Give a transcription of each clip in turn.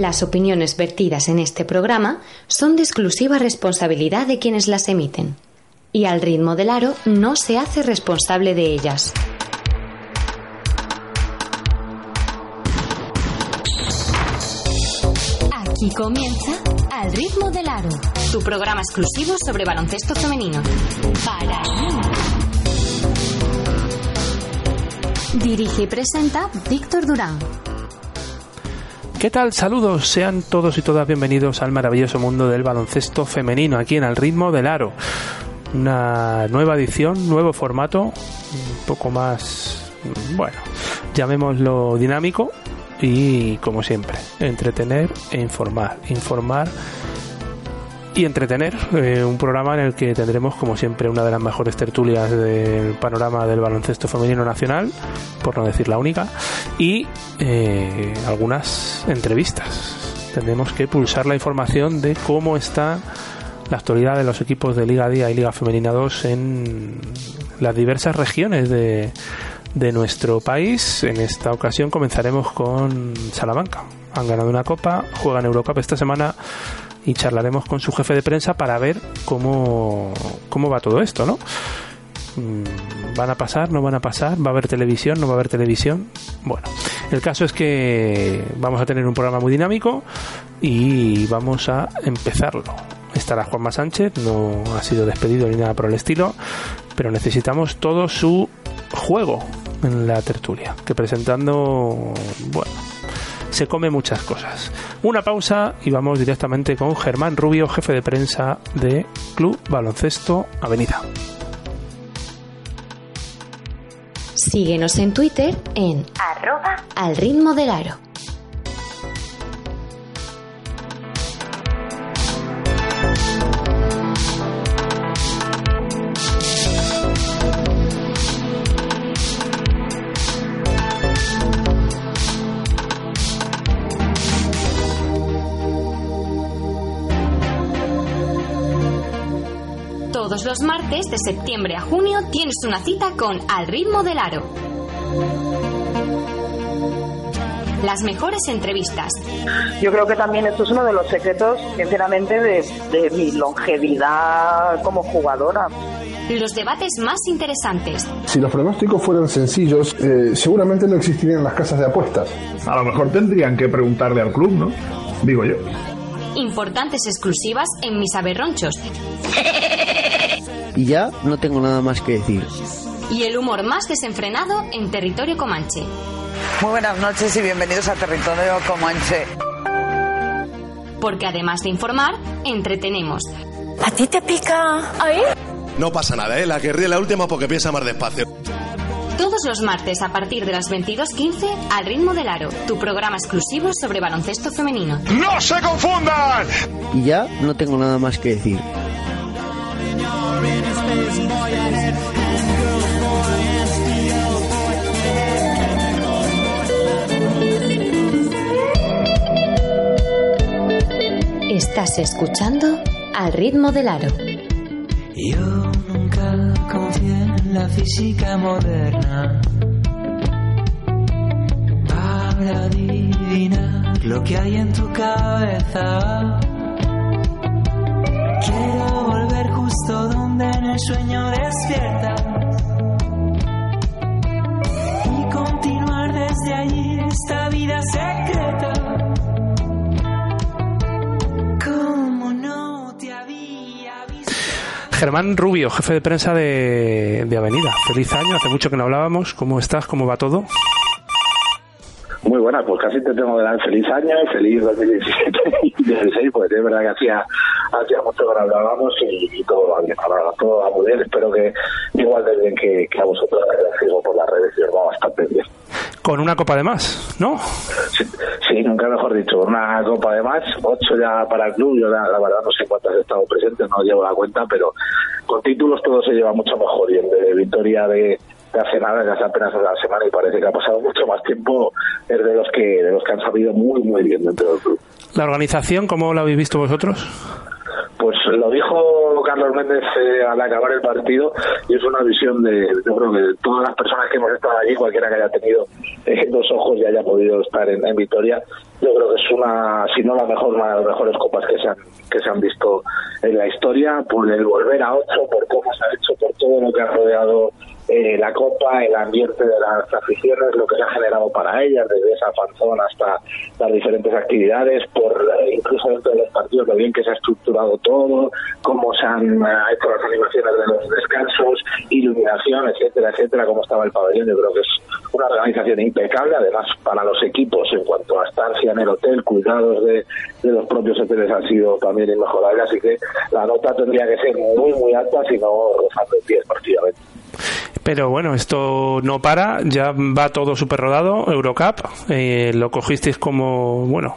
Las opiniones vertidas en este programa son de exclusiva responsabilidad de quienes las emiten, y al ritmo del aro no se hace responsable de ellas. Aquí comienza Al ritmo del aro, tu programa exclusivo sobre baloncesto femenino. Para Dirige y presenta Víctor Durán. ¿Qué tal? Saludos, sean todos y todas bienvenidos al maravilloso mundo del baloncesto femenino, aquí en Al ritmo del aro. Una nueva edición, nuevo formato, un poco más, bueno, llamémoslo dinámico y como siempre, entretener e informar. Informar y entretener. Eh, un programa en el que tendremos, como siempre, una de las mejores tertulias del panorama del baloncesto femenino nacional, por no decir la única, y eh, algunas entrevistas. Tendremos que pulsar la información de cómo está la actualidad de los equipos de Liga Día y Liga Femenina 2 en las diversas regiones de, de nuestro país. En esta ocasión comenzaremos con Salamanca. Han ganado una copa, juegan Eurocup esta semana y charlaremos con su jefe de prensa para ver cómo, cómo va todo esto, ¿no? Mm, ¿Van a pasar? ¿No van a pasar? ¿Va a haber televisión? ¿No va a haber televisión? Bueno, el caso es que vamos a tener un programa muy dinámico y vamos a empezarlo. Estará Juanma Sánchez, no ha sido despedido ni nada por el estilo, pero necesitamos todo su juego en la tertulia, que presentando, bueno, se come muchas cosas. Una pausa y vamos directamente con Germán Rubio, jefe de prensa de Club Baloncesto Avenida. Síguenos en Twitter en arroba al ritmo del aro. De septiembre a junio tienes una cita con Al ritmo del aro. Las mejores entrevistas. Yo creo que también esto es uno de los secretos, sinceramente, de, mi longevidad como jugadora. Los debates más interesantes. Si los pronósticos fueran sencillos, eh, seguramente no existirían las casas de apuestas. A lo mejor tendrían que preguntarle al club, ¿no? Digo yo. Importantes exclusivas en mis aberronchos. Y ya no tengo nada más que decir. Y el humor más desenfrenado en territorio comanche. Muy buenas noches y bienvenidos a Territorio Comanche. Porque además de informar, entretenemos. ¿A ti te pica ahí? No pasa nada, ¿eh? La que ríe la última porque piensa más despacio. Todos los martes a partir de las 22.15 al ritmo del aro, tu programa exclusivo sobre baloncesto femenino. ¡No se confundan! Y ya no tengo nada más que decir. Estás escuchando al ritmo del aro. Yo nunca confié en la física moderna para adivinar lo que hay en tu cabeza. Quiero volver justo donde en el sueño despierta y continuar desde allí esta vida secreta. Como no te había visto. Germán Rubio, jefe de prensa de, de Avenida. Feliz año, hace mucho que no hablábamos. ¿Cómo estás? ¿Cómo va todo? Muy buena, pues casi te tengo que dar feliz año, feliz 2017 y 2016, porque es verdad que hacía, hacía mucho que hablábamos y, y todo va bien, ahora todo va muy bien, espero que igual de bien que, que a vosotros que por las redes y os va bastante bien. Con una copa de más, ¿no? Sí, sí, nunca mejor dicho, una copa de más, ocho ya para el club, yo la, la verdad no sé cuántas he estado presentes, no llevo la cuenta, pero con títulos todo se lleva mucho mejor. Y el de victoria de de hace nada, de hace apenas una semana y parece que ha pasado mucho más tiempo, es de los que de los que han sabido muy muy bien dentro del club. ¿La organización cómo la habéis visto vosotros? Pues pues lo dijo Carlos Méndez eh, al acabar el partido y es una visión de, yo creo que de todas las personas que hemos estado allí, cualquiera que haya tenido eh, dos ojos y haya podido estar en, en Vitoria, yo creo que es una, si no la mejor, una de las mejores copas que se han, que se han visto en la historia, por el volver a ocho, por cómo se ha hecho, por todo lo que ha rodeado eh, la copa, el ambiente de las aficiones, lo que se ha generado para ellas, desde esa fanzón hasta las diferentes actividades, por eh, incluso dentro de los partidos, lo bien que se ha estructurado todo, cómo se han eh, hecho las animaciones de los descansos, iluminación, etcétera, etcétera, cómo estaba el pabellón. Yo creo que es una organización impecable, además para los equipos en cuanto a estancia en el hotel, cuidados de, los propios hoteles han sido también inmejorables, así que la nota tendría que ser muy, muy alta, si no rozando el 10 prácticamente. Pero bueno, esto no para, ya va todo súper rodado, Eurocup, eh, lo cogisteis como, bueno,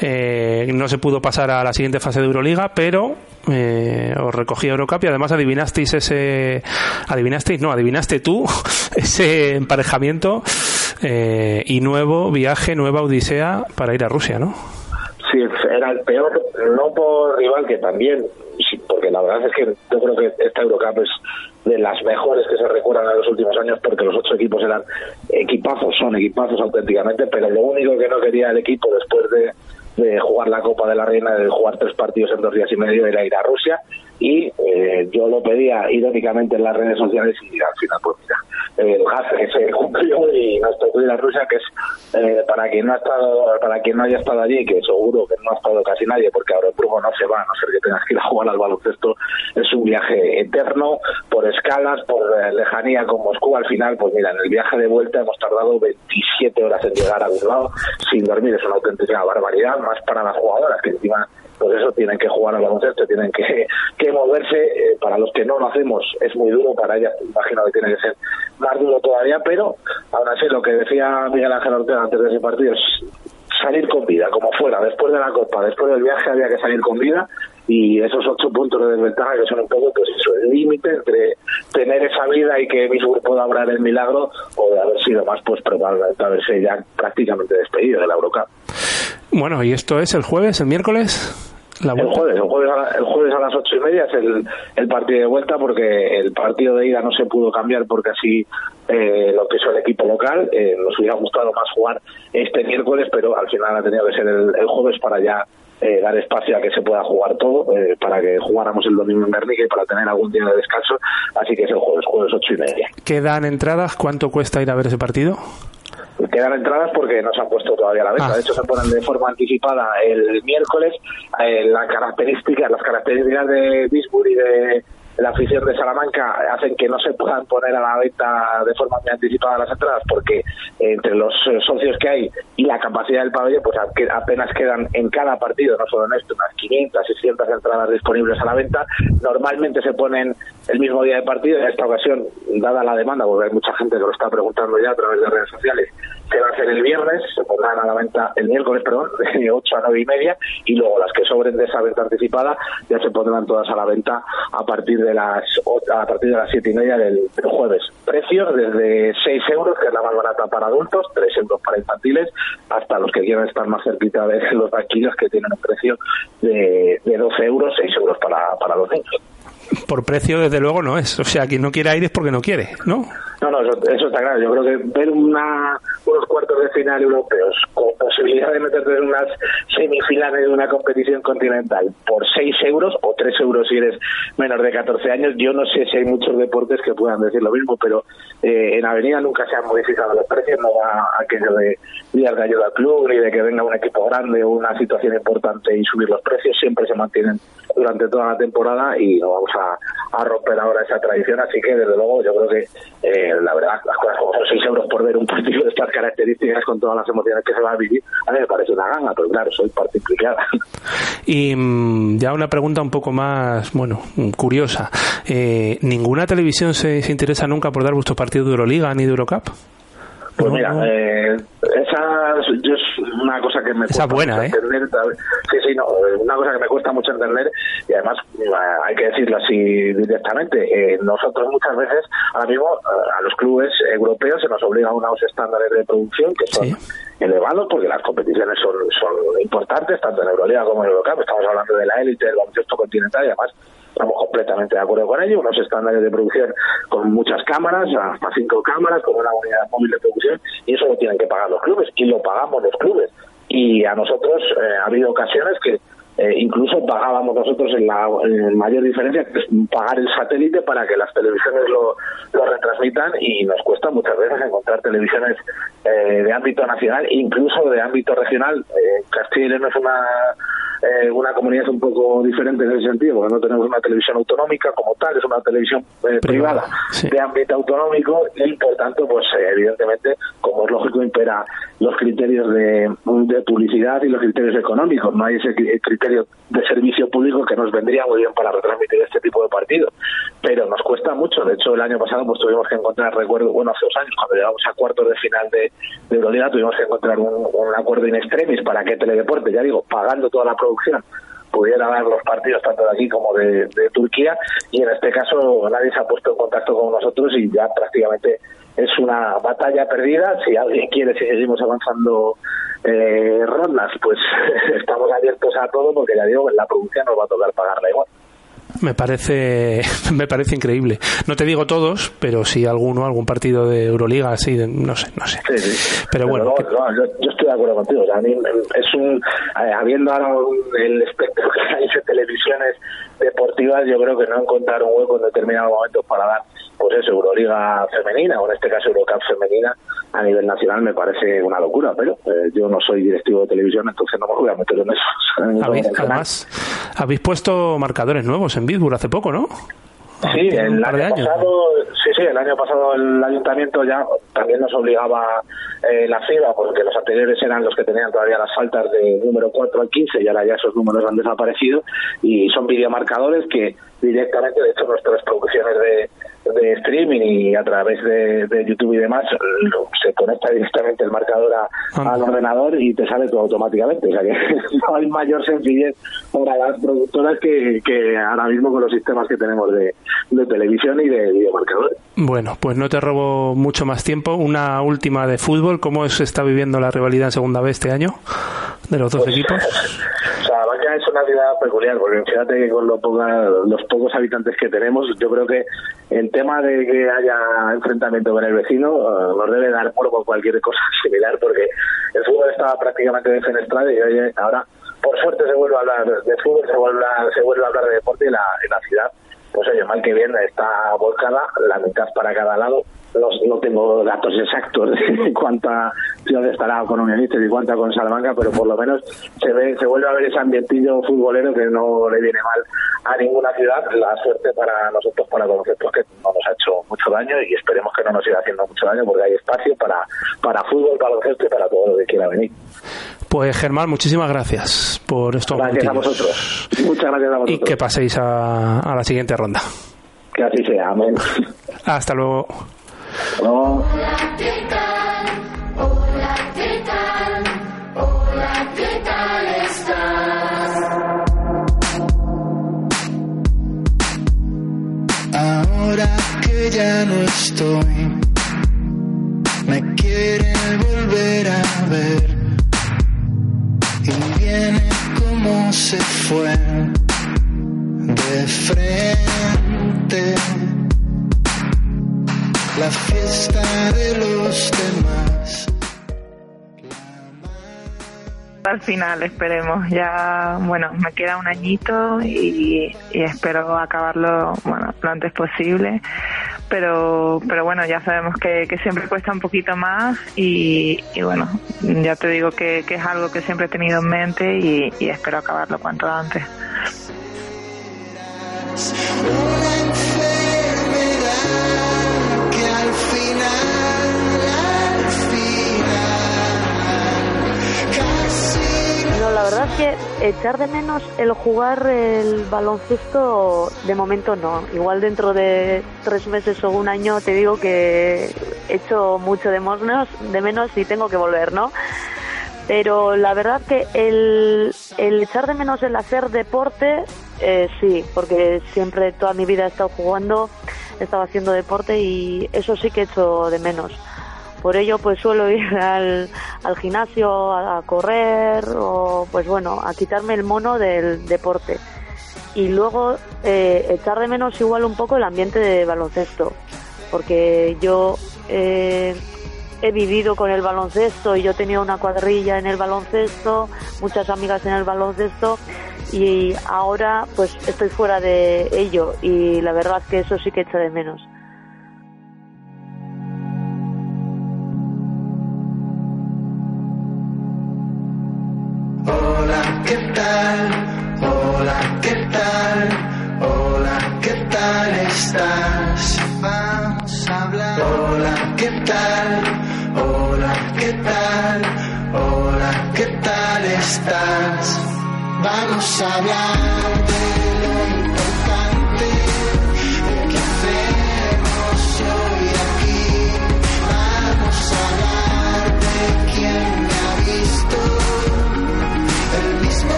eh, no se pudo pasar a la siguiente fase de Euroliga, pero eh, os recogí Eurocup y además adivinasteis ese, adivinasteis, no, adivinaste tú ese emparejamiento eh, y nuevo viaje, nueva odisea para ir a Rusia, ¿no? Sí, era el peor, no por rival, que también, porque la verdad es que yo creo que esta Eurocup es de las mejores que se recuerdan en los últimos años porque los ocho equipos eran equipazos, son equipazos auténticamente, pero lo único que no quería el equipo después de, de jugar la Copa de la Reina, de jugar tres partidos en dos días y medio, era ir a Rusia y eh, yo lo pedía irónicamente en las redes sociales y al final pues mira el gas que se cumplió y ir a Rusia que es eh, para quien no ha estado para quien no haya estado allí que seguro que no ha estado casi nadie porque ahora el Brujo no se va a no ser que tengas que ir a jugar al baloncesto es un viaje eterno por escalas por eh, lejanía con Moscú. Al final pues mira en el viaje de vuelta hemos tardado 27 horas en llegar a lado sin dormir. Es una auténtica barbaridad más para las jugadoras que encima pues eso tienen que jugar al baloncesto, tienen que, que moverse. Eh, para los que no lo hacemos es muy duro, para ellas imagino que tiene que ser más duro todavía, pero aún así lo que decía Miguel Ángel Ortega antes de ese partido es salir con vida, como fuera, después de la Copa, después del viaje había que salir con vida y esos ocho puntos de desventaja que son un poco pues eso, el límite entre tener esa vida y que Misburg pueda obrar el milagro o de haber sido más pues probablemente haberse ya prácticamente despedido de la Eurocup. Bueno, y esto es el jueves, el miércoles. La el jueves, el jueves, a la, el jueves a las ocho y media es el, el partido de vuelta porque el partido de ida no se pudo cambiar porque así eh, lo que el equipo local. Eh, nos hubiera gustado más jugar este miércoles, pero al final ha tenido que ser el, el jueves para ya eh, dar espacio a que se pueda jugar todo, eh, para que jugáramos el domingo en Guernica y para tener algún día de descanso. Así que es el jueves, jueves ocho y media. ¿Quedan entradas? ¿Cuánto cuesta ir a ver ese partido? Quedan entradas porque no se han puesto todavía a la venta. Ah. De hecho, se ponen de forma anticipada el miércoles. Eh, la característica, las características de Bisburg y de la afición de Salamanca hacen que no se puedan poner a la venta de forma muy anticipada las entradas porque eh, entre los eh, socios que hay y la capacidad del pabellón pues apenas quedan en cada partido, no solo en este, unas 500, 600 entradas disponibles a la venta. Normalmente se ponen el mismo día de partido. En esta ocasión, dada la demanda, porque hay mucha gente que lo está preguntando ya a través de redes sociales, se va a hacer el viernes, se pondrán a la venta el miércoles, perdón, de 8 a 9 y media, y luego las que sobren de esa venta anticipada ya se pondrán todas a la venta a partir de las a partir de las 7 y media del, del jueves. Precios desde 6 euros, que es la más barata para adultos, 3 euros para infantiles, hasta los que quieran estar más cerquita de los banquillos, que tienen un precio de, de 12 euros, 6 euros para, para los niños. Por precio, desde luego, no es. O sea, quien no quiera ir es porque no quiere, ¿no? No, no, eso, está claro. Yo creo que ver una, unos cuartos de final europeos con posibilidad de meterte en unas semifinales de una competición continental por 6 euros o 3 euros si eres menor de 14 años, yo no sé si hay muchos deportes que puedan decir lo mismo, pero eh, en Avenida nunca se han modificado los precios, no va aquello de días de ayuda al club ni de que venga un equipo grande o una situación importante y subir los precios, siempre se mantienen durante toda la temporada y no vamos a, a romper ahora esa tradición, así que desde luego yo creo que eh, la verdad las cosas como son 6 euros por ver un partido de estas características con todas las emociones que se va a vivir, a mí me parece una ganga, pero claro, soy parte implicada. Y mm, ya una pregunta un poco más, bueno, curiosa. Eh, ¿Ninguna televisión se, se interesa nunca por dar vuestros partidos de Euroliga ni de Eurocup? Pues No, mira, no. eh, esa es- yo es una cosa que me Esa cuesta buena, mucho ¿eh? entender. Sí, sí, no, eh, una cosa que me cuesta mucho entender y además eh, hay que decirlo así directamente. eh, nosotros muchas veces, ahora mismo, a los clubes europeos se nos obliga a unos estándares de producción que son elevados porque las competiciones son, son importantes, tanto en Euroliga como en Eurocup. Estamos hablando de la élite del baloncesto continental y además estamos completamente de acuerdo con ello. Unos estándares de producción con muchas cámaras, hasta cinco cámaras, con una unidad móvil de producción y eso lo tienen que pagar los clubes y lo pagamos los clubes. Y a nosotros eh, ha habido ocasiones que eh, incluso pagábamos nosotros en la mayor diferencia que es pagar el satélite para que las televisiones lo, lo retransmitan y nos cuesta muchas veces encontrar televisiones eh, de ámbito nacional incluso de ámbito regional eh, Castilla y es una eh, una comunidad un poco diferente en ese sentido, porque no tenemos una televisión autonómica como tal, es una televisión eh, privada, de ámbito autonómico y por tanto, pues eh, evidentemente, como es lógico, impera los criterios de, de, publicidad y los criterios económicos. No hay ese criterio de servicio público que nos vendría muy bien para retransmitir este tipo de partidos. Pero nos cuesta mucho. De hecho, el año pasado pues tuvimos que encontrar, recuerdo, bueno, hace dos años, cuando llegamos a cuartos de final de, de Euroliga, tuvimos que encontrar un, un acuerdo in extremis para que Teledeporte, ya digo, pagando toda la producción, pudiera dar los partidos tanto de aquí como de, Turquía y en este caso nadie se ha puesto en contacto con nosotros y ya prácticamente es una batalla perdida. Si alguien quiere, si seguimos avanzando eh, rondas, pues estamos abiertos a todo porque ya digo, la producción nos va a tocar pagarla igual me parece me parece increíble. No te digo todos, pero sí alguno, algún partido de Euroliga así, de, no sé, no sé. Sí, sí. Pero, bueno, no, no, yo, yo, estoy de acuerdo contigo. O sea, a mí es un eh, habiendo ahora un, el espectro que hay de televisiones deportivas, yo creo que no encontrar un hueco en determinados momentos para dar pues eso, Euroliga femenina o en este caso Eurocup femenina a nivel nacional me parece una locura, pero eh, yo no soy directivo de televisión, entonces no me voy a meter en eso. ¿Habéis, además, habéis puesto marcadores nuevos en Bitburg hace poco, ¿no? Sí, el año años. pasado, sí, sí, el año pasado el ayuntamiento ya también nos obligaba eh, la FIBA, porque los anteriores eran los que tenían todavía las faltas de número 4 al 15 y ahora ya esos números han desaparecido y son videomarcadores que directamente, de hecho, nuestras producciones de, de streaming y a través de, de, YouTube y demás se conecta directamente el marcador a, al ordenador y te sale todo automáticamente. O sea que no hay mayor sencillez para las productoras que, que ahora mismo con los sistemas que tenemos de, de televisión y de videomarcadores. Bueno, pues no te robo mucho más tiempo. Una última de fútbol. ¿Cómo se está viviendo la rivalidad en segunda vez este año de los dos pues, equipos? O sea, Vaca es una ciudad peculiar, porque fíjate que con lo poca, los pocos habitantes que tenemos, yo creo que el tema de que haya enfrentamiento con el vecino uh, nos debe dar por cualquier cosa similar, porque el fútbol estaba prácticamente defenestrado y oye, ahora, por suerte, se vuelve a hablar de fútbol, se vuelve a, se vuelve a hablar de deporte y la, en la ciudad pues oye, mal que bien está volcada, la mitad para cada lado. No, no tengo datos exactos de cuánta ciudad estará con Unionistas y cuánta con Salamanca, pero por lo menos se ve, se vuelve a ver ese ambientillo futbolero que no le viene mal a ninguna ciudad. La suerte para nosotros, para conocer, pues que no nos ha hecho mucho daño y esperemos que no nos siga haciendo mucho daño porque hay espacio para, para fútbol, baloncesto y para todo lo que quiera venir. Pues Germán, muchísimas gracias por estos Gracias a vosotros. Muchas gracias a vosotros. Y que paséis a, a la siguiente ronda. Que así sea, amén. Hasta luego. No. Ahora que ya no estoy, me quiere volver a ver y viene como se fue de frente la fiesta de los demás. Al final, esperemos. Ya, bueno, me queda un añito y, espero acabarlo bueno, lo antes posible pero pero bueno ya sabemos que, siempre cuesta un poquito más y, bueno ya te digo que, es algo que siempre he tenido en mente y espero acabarlo cuanto antes la verdad es que echar de menos el jugar el baloncesto de momento no. Igual dentro de tres meses o un año te digo que echo mucho de menos, de menos y tengo que volver, ¿no? Pero la verdad que el, echar de menos el hacer deporte, eh, sí, porque siempre toda mi vida he estado jugando, he estado haciendo deporte y eso sí que echo de menos. Por ello, pues suelo ir al, gimnasio a, correr o pues bueno, a quitarme el mono del deporte. Y luego eh, echar de menos igual un poco el ambiente de baloncesto, porque yo eh, he vivido con el baloncesto y yo tenía una cuadrilla en el baloncesto, muchas amigas en el baloncesto y ahora pues estoy fuera de ello y la verdad que eso sí que echo de menos. ¿Qué tal? Hola, ¿qué tal? Hola, ¿qué tal estás? Vamos a hablar. Hola, ¿qué tal? Hola, ¿qué tal? Hola, ¿qué tal estás? Vamos a hablar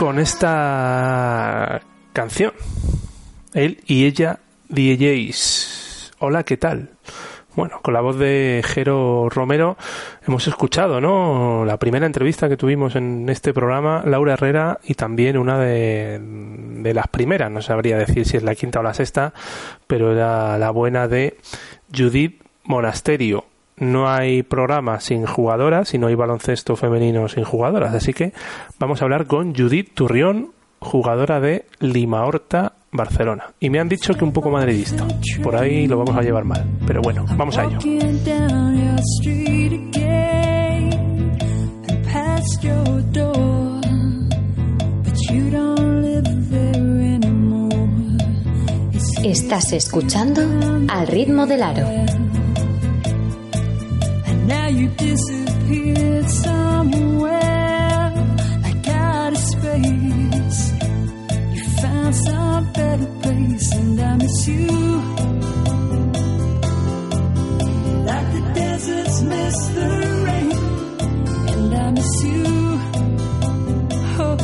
con esta canción, él y ella DJs. Hola, ¿qué tal? Bueno, con la voz de Jero Romero hemos escuchado, ¿no? La primera entrevista que tuvimos en este programa, Laura Herrera, y también una de, de las primeras, no sabría decir si es la quinta o la sexta, pero era la buena de Judith Monasterio. No hay programa sin jugadoras y no hay baloncesto femenino sin jugadoras, así que vamos a hablar con Judith Turrión, jugadora de Lima Horta, Barcelona. Y me han dicho que un poco madridista. Por ahí lo vamos a llevar mal. Pero bueno, vamos a ello. Estás escuchando Al ritmo del aro. Now you disappeared somewhere like out of space. You found some better place, and I miss you. Like the deserts miss the rain, and I miss you. Oh,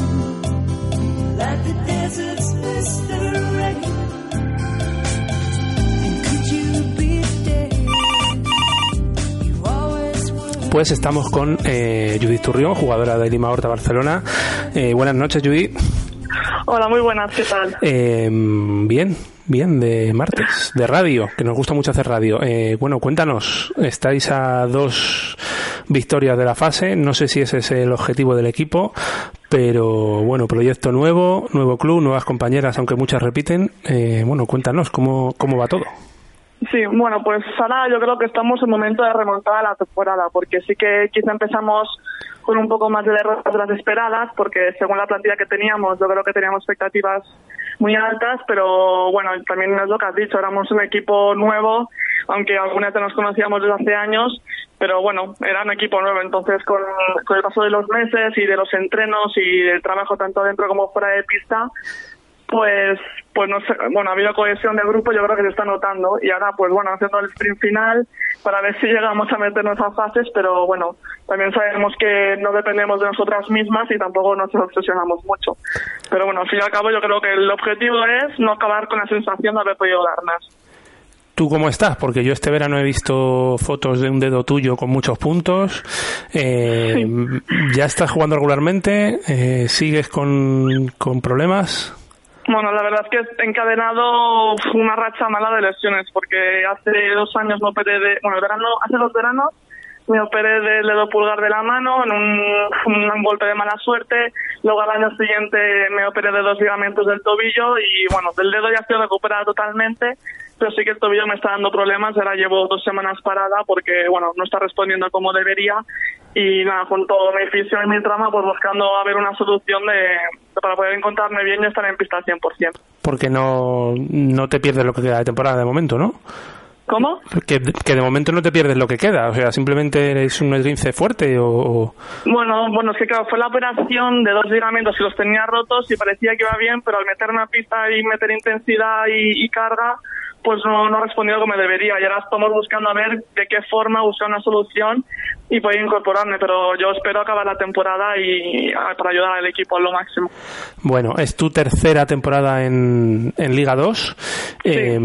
like the deserts miss the rain. Pues estamos con eh, Judith Turrión, jugadora de Lima Horta, Barcelona. Eh, buenas noches, Judith. Hola, muy buenas, ¿qué tal? Eh, bien, bien, de martes, de radio, que nos gusta mucho hacer radio. Eh, bueno, cuéntanos, estáis a dos victorias de la fase, no sé si ese es el objetivo del equipo, pero bueno, proyecto nuevo, nuevo club, nuevas compañeras, aunque muchas repiten. Eh, bueno, cuéntanos, ¿cómo, ¿cómo va todo? Sí, bueno, pues ahora yo creo que estamos en momento de remontar a la temporada, porque sí que quizá empezamos con un poco más de derrotas de las esperadas, porque según la plantilla que teníamos, yo creo que teníamos expectativas muy altas, pero bueno, también es lo que has dicho, éramos un equipo nuevo, aunque algunas ya nos conocíamos desde hace años, pero bueno, era un equipo nuevo, entonces con, con el paso de los meses y de los entrenos y del trabajo tanto dentro como fuera de pista, pues pues no sé, bueno, ha habido cohesión de grupo, yo creo que se está notando y ahora pues bueno, haciendo el sprint final para ver si llegamos a meternos a fases, pero bueno, también sabemos que no dependemos de nosotras mismas y tampoco nos obsesionamos mucho. Pero bueno, al fin y al cabo yo creo que el objetivo es no acabar con la sensación de haber podido dar más. ¿Tú cómo estás? Porque yo este verano he visto fotos de un dedo tuyo con muchos puntos. Eh, ¿Ya estás jugando regularmente? Eh, ¿Sigues con, con problemas? Bueno, la verdad es que he encadenado una racha mala de lesiones porque hace dos años me operé de, bueno, verano, hace dos veranos me operé del dedo pulgar de la mano en un, un golpe de mala suerte. Luego al año siguiente me operé de dos ligamentos del tobillo y bueno, del dedo ya estoy recuperada totalmente. Pero sí que el tobillo me está dando problemas. Ahora llevo dos semanas parada porque, bueno, no está respondiendo como debería. Y nada, con todo mi fisio y mi trama, pues buscando a ver una solución de, para poder encontrarme bien y estar en pista al 100%. Porque no, no te pierdes lo que queda de temporada de momento, ¿no? ¿Cómo? Que, que de momento no te pierdes lo que queda, o sea, simplemente es un esguince fuerte o... Bueno, bueno, es que claro, fue la operación de dos ligamentos y los tenía rotos y parecía que iba bien, pero al meterme a pista y meter intensidad y, y carga, pues no, no ha respondido como debería. Y ahora estamos buscando a ver de qué forma buscar una solución y poder incorporarme, pero yo espero acabar la temporada y ah, para ayudar al equipo a lo máximo. Bueno, es tu tercera temporada en, en Liga 2. Eh,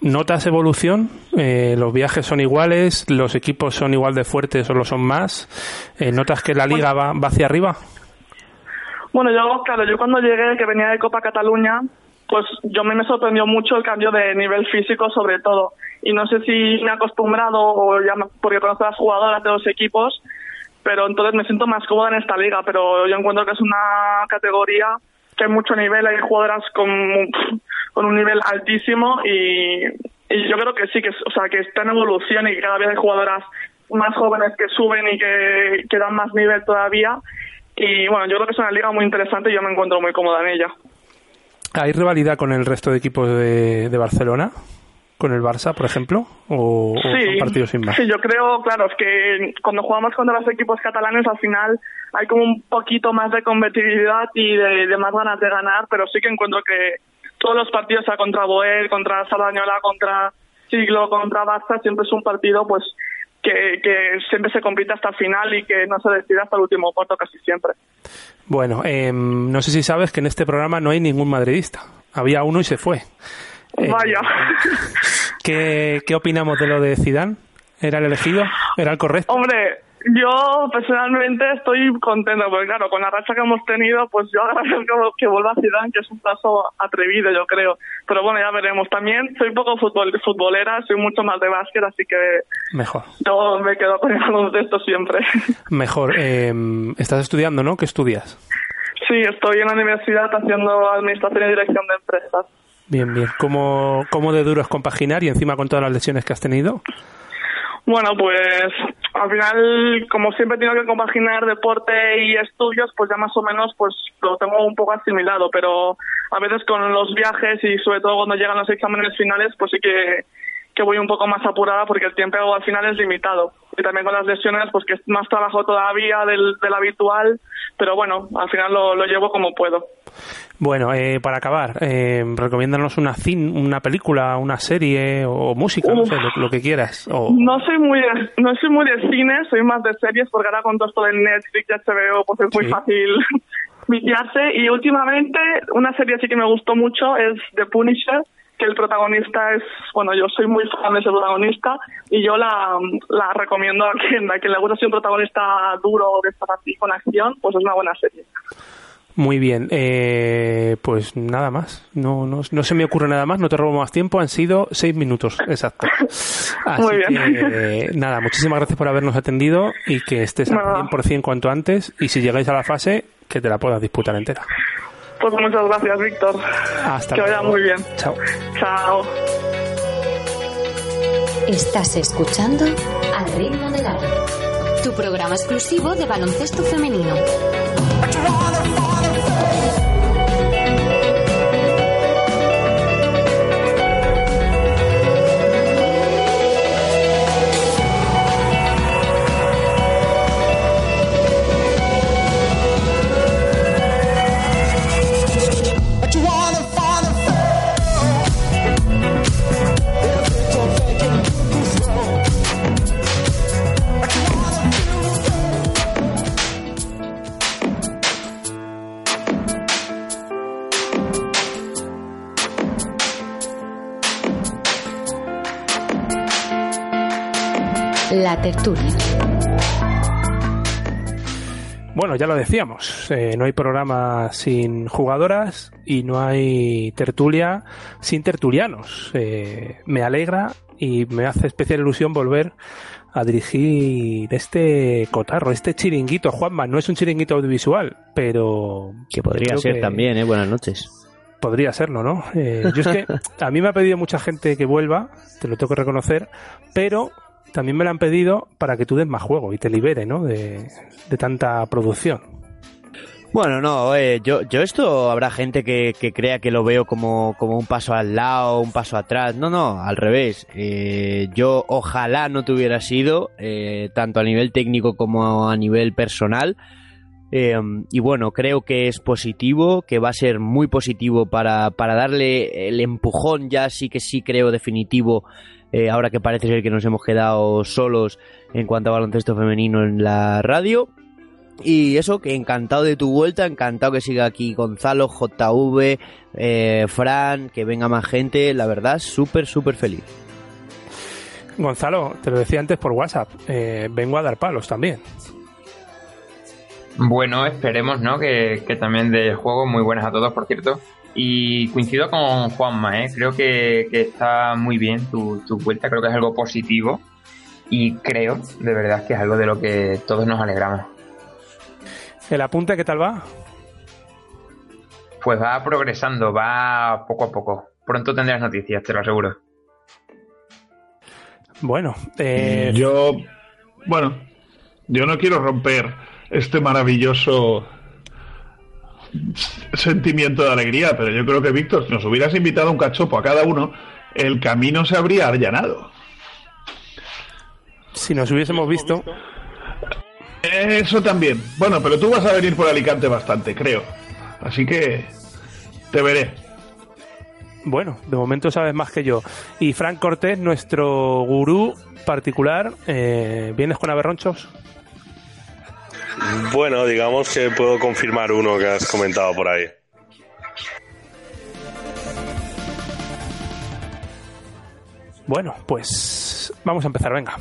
¿Notas evolución? Eh, ¿Los viajes son iguales? ¿Los equipos son igual de fuertes o lo son más? Eh, ¿Notas que la liga va, va hacia arriba? Bueno, yo, claro, yo cuando llegué, que venía de Copa Cataluña, pues yo me, me sorprendió mucho el cambio de nivel físico sobre todo. Y no sé si me he acostumbrado o ya porque conozco a las jugadoras de los equipos, pero entonces me siento más cómoda en esta liga. Pero yo encuentro que es una categoría que hay mucho nivel, hay jugadoras con, un nivel altísimo y, yo creo que sí, que, o sea, que está en evolución y que cada vez hay jugadoras más jóvenes que suben y que, que dan más nivel todavía. Y bueno, yo creo que es una liga muy interesante y yo me encuentro muy cómoda en ella. ¿Hay rivalidad con el resto de equipos de, de Barcelona? ¿Con el Barça, por ejemplo? ¿O, o son partidos sin más? sí, yo creo, claro, es que cuando jugamos contra los equipos catalanes al final hay como un poquito más de competitividad y de, de más ganas de ganar, pero sí que encuentro que todos los partidos, sea contra Boel, contra Sardañola, contra Siglo, contra Barça, siempre es un partido pues que, que siempre se compite hasta el final y que no se decide hasta el último cuarto casi siempre. Bueno, em, no sé si sabes que en este programa no hay ningún madridista. Había uno y se fue. Eh, Vaya. ¿Qué, qué opinamos de lo de Zidane? ¿Era el elegido? ¿Era el correcto? Hombre, yo personalmente estoy contento, porque claro, con la racha que hemos tenido, pues yo agradezco que vuelva Zidane, que es un paso atrevido, yo creo. Pero bueno, ya veremos. También soy poco futbol, futbolera, soy mucho más de básquet, así que Mejor. yo me quedo con el baloncesto siempre. Mejor. Em, estás estudiando, ¿no? ¿Qué estudias? Sí, estoy en la universidad haciendo administración y dirección de empresas. Bien, bien. ¿Cómo, ¿Cómo de duro es compaginar y encima con todas las lesiones que has tenido? Bueno, pues al final, como siempre he tenido que compaginar deporte y estudios, pues ya más o menos pues lo tengo un poco asimilado, pero a veces con los viajes y sobre todo cuando llegan los exámenes finales, pues sí que, que voy un poco más apurada porque el tiempo al final es limitado. Y también con las lesiones, pues que es más trabajo todavía del, del habitual, pero bueno, al final lo, lo llevo como puedo. Bueno, eh, para acabar, eh, recomiéndanos una cin, una película, una serie o música, no sé, lo, lo que quieras. O, No soy muy de, no soy muy de cine, soy más de series porque ahora con todo esto del Netflix y HBO pues es muy Sí. fácil viciarse y últimamente una serie sí que me gustó mucho es The Punisher que el protagonista es, bueno, yo soy muy fan de ese protagonista y yo la, la recomiendo a quien, a quien le gusta ser un protagonista duro de estar así con acción, pues es una buena serie. Muy bien, eh, pues nada más. No, no, no se me ocurre nada más, no te robo más tiempo. Han sido seis minutos, exacto. Así Muy bien. que, eh, nada, muchísimas gracias por habernos atendido y que estés al Nada. 100% cuanto antes. Y si llegáis a la fase, que te la puedas disputar entera. Pues muchas gracias, Víctor. Hasta que vaya muy bien. Chao. Chao. Estás escuchando Al ritmo del aro, tu programa exclusivo de baloncesto femenino. La tertulia. Bueno, ya lo decíamos, eh, no hay programa sin jugadoras y no hay tertulia sin tertulianos. Eh, me alegra y me hace especial ilusión volver a dirigir este cotarro, este chiringuito. Juanma, no es un chiringuito audiovisual, pero... Que podría ser que- también, ¿eh? Buenas noches. podría serlo, ¿no? Eh, yo es que a mí me ha pedido mucha gente que vuelva, te lo tengo que reconocer, pero también me lo han pedido para que tú des más juego y te libere, ¿no? De, de tanta producción. Bueno, no, eh, yo, yo esto habrá gente que, que crea que lo veo como, como un paso al lado, un paso atrás. No, no, al revés. Eh, yo ojalá no te hubiera sido, eh, tanto a nivel técnico como a nivel personal. Eh, y bueno, creo que es positivo, que va a ser muy positivo para, para darle el empujón, ya sí que sí creo definitivo, eh, ahora que parece ser que nos hemos quedado solos en cuanto a baloncesto femenino en la radio. Y eso, que encantado de tu vuelta, encantado que siga aquí Gonzalo, JV, eh, Fran, que venga más gente, la verdad, súper, súper feliz. Gonzalo, te lo decía antes por WhatsApp, eh, vengo a dar palos también. Bueno, esperemos, ¿no? Que, que también de juego, muy buenas a todos, por cierto. Y coincido con Juanma, ¿eh? Creo que, que está muy bien tu, tu vuelta, creo que es algo positivo. Y creo, de verdad, que es algo de lo que todos nos alegramos. ¿El apunte qué tal va? Pues va progresando, va poco a poco. Pronto tendrás noticias, te lo aseguro. Bueno, eh, Yo, bueno, yo no quiero romper este maravilloso sentimiento de alegría, pero yo creo que, Víctor, si nos hubieras invitado un cachopo a cada uno, el camino se habría allanado. si nos hubiésemos visto, Eso también. Bueno, pero tú vas a venir por Alicante bastante, creo. Así que te veré. bueno, de momento sabes más que yo. Y Frank Cortés, nuestro gurú particular, eh, ¿vienes con aberronchos? Bueno, digamos que puedo confirmar uno que has comentado por ahí. Bueno, pues vamos a empezar, venga.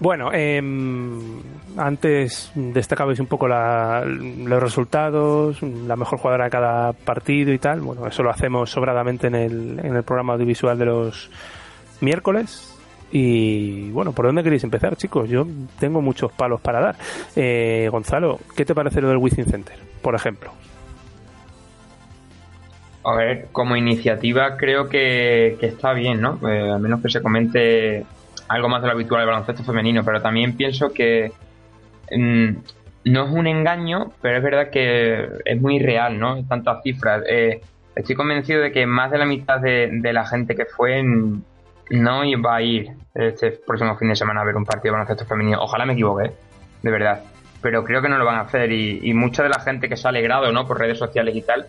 Bueno, em, antes destacabais un poco la- los resultados, la mejor jugadora de cada partido y tal. Bueno, eso lo hacemos sobradamente en el, en el programa audiovisual de los miércoles. Y bueno, ¿por dónde queréis empezar, chicos? Yo tengo muchos palos para dar. Eh, Gonzalo, ¿qué te parece lo del Wizzing Center, por ejemplo? A ver, como iniciativa creo que, que está bien, ¿no? Eh, al menos que se comente algo más de lo habitual del baloncesto femenino, pero también pienso que mm, no es un engaño, pero es verdad que es muy real, ¿no? Tantas cifras. Eh, estoy convencido de que más de la mitad de, de la gente que fue mm, no iba a ir este próximo fin de semana a ver un partido de baloncesto femenino. Ojalá me equivoque, de verdad. Pero creo que no lo van a hacer y, y mucha de la gente que se ha alegrado, ¿no? Por redes sociales y tal,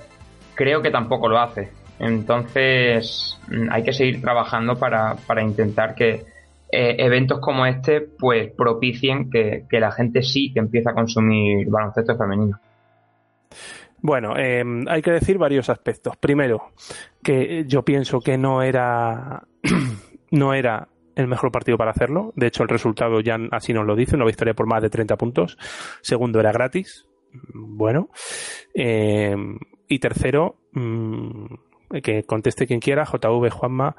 creo que tampoco lo hace. Entonces mm, hay que seguir trabajando para, para intentar que eh, eventos como este pues propicien que, la gente sí que empiece a consumir baloncesto femenino. Bueno, eh, hay que decir varios aspectos. Primero, que yo pienso que no era no era el mejor partido para hacerlo. De hecho, el resultado ya así nos lo dice, una victoria por más de 30 puntos. Segundo, era gratis. Bueno. Eh, y tercero, mm, que conteste quien quiera, JV Juanma,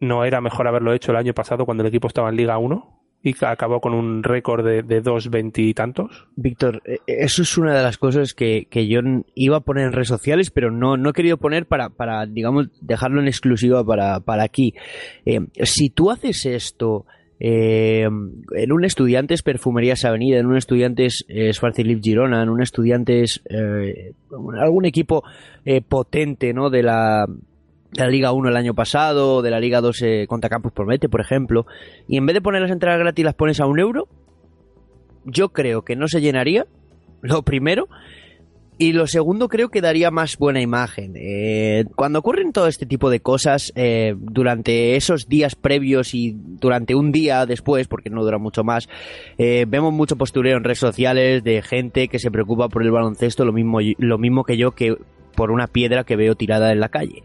no era mejor haberlo hecho el año pasado cuando el equipo estaba en Liga 1 y acabó con un récord de, de dos veintitantos. Víctor, eh, eso es una de las cosas que, que yo iba a poner en redes sociales, pero no, no he querido poner para, para digamos, dejarlo en exclusiva para, para aquí. Eh, si tú haces esto eh, en un Estudiantes Perfumerías Avenida, en un Estudiantes eh, Schwarzlieb Girona, en un Estudiantes, eh, algún equipo eh, potente, ¿no? De la, de la Liga 1 el año pasado, de la Liga 2 eh, contra Campus Promete, por ejemplo, y en vez de poner las entradas gratis las pones a un euro, yo creo que no se llenaría, lo primero, y lo segundo creo que daría más buena imagen. Eh, cuando ocurren todo este tipo de cosas, eh, durante esos días previos y durante un día después, porque no dura mucho más, eh, vemos mucho postureo en redes sociales de gente que se preocupa por el baloncesto, lo mismo, lo mismo que yo que por una piedra que veo tirada en la calle.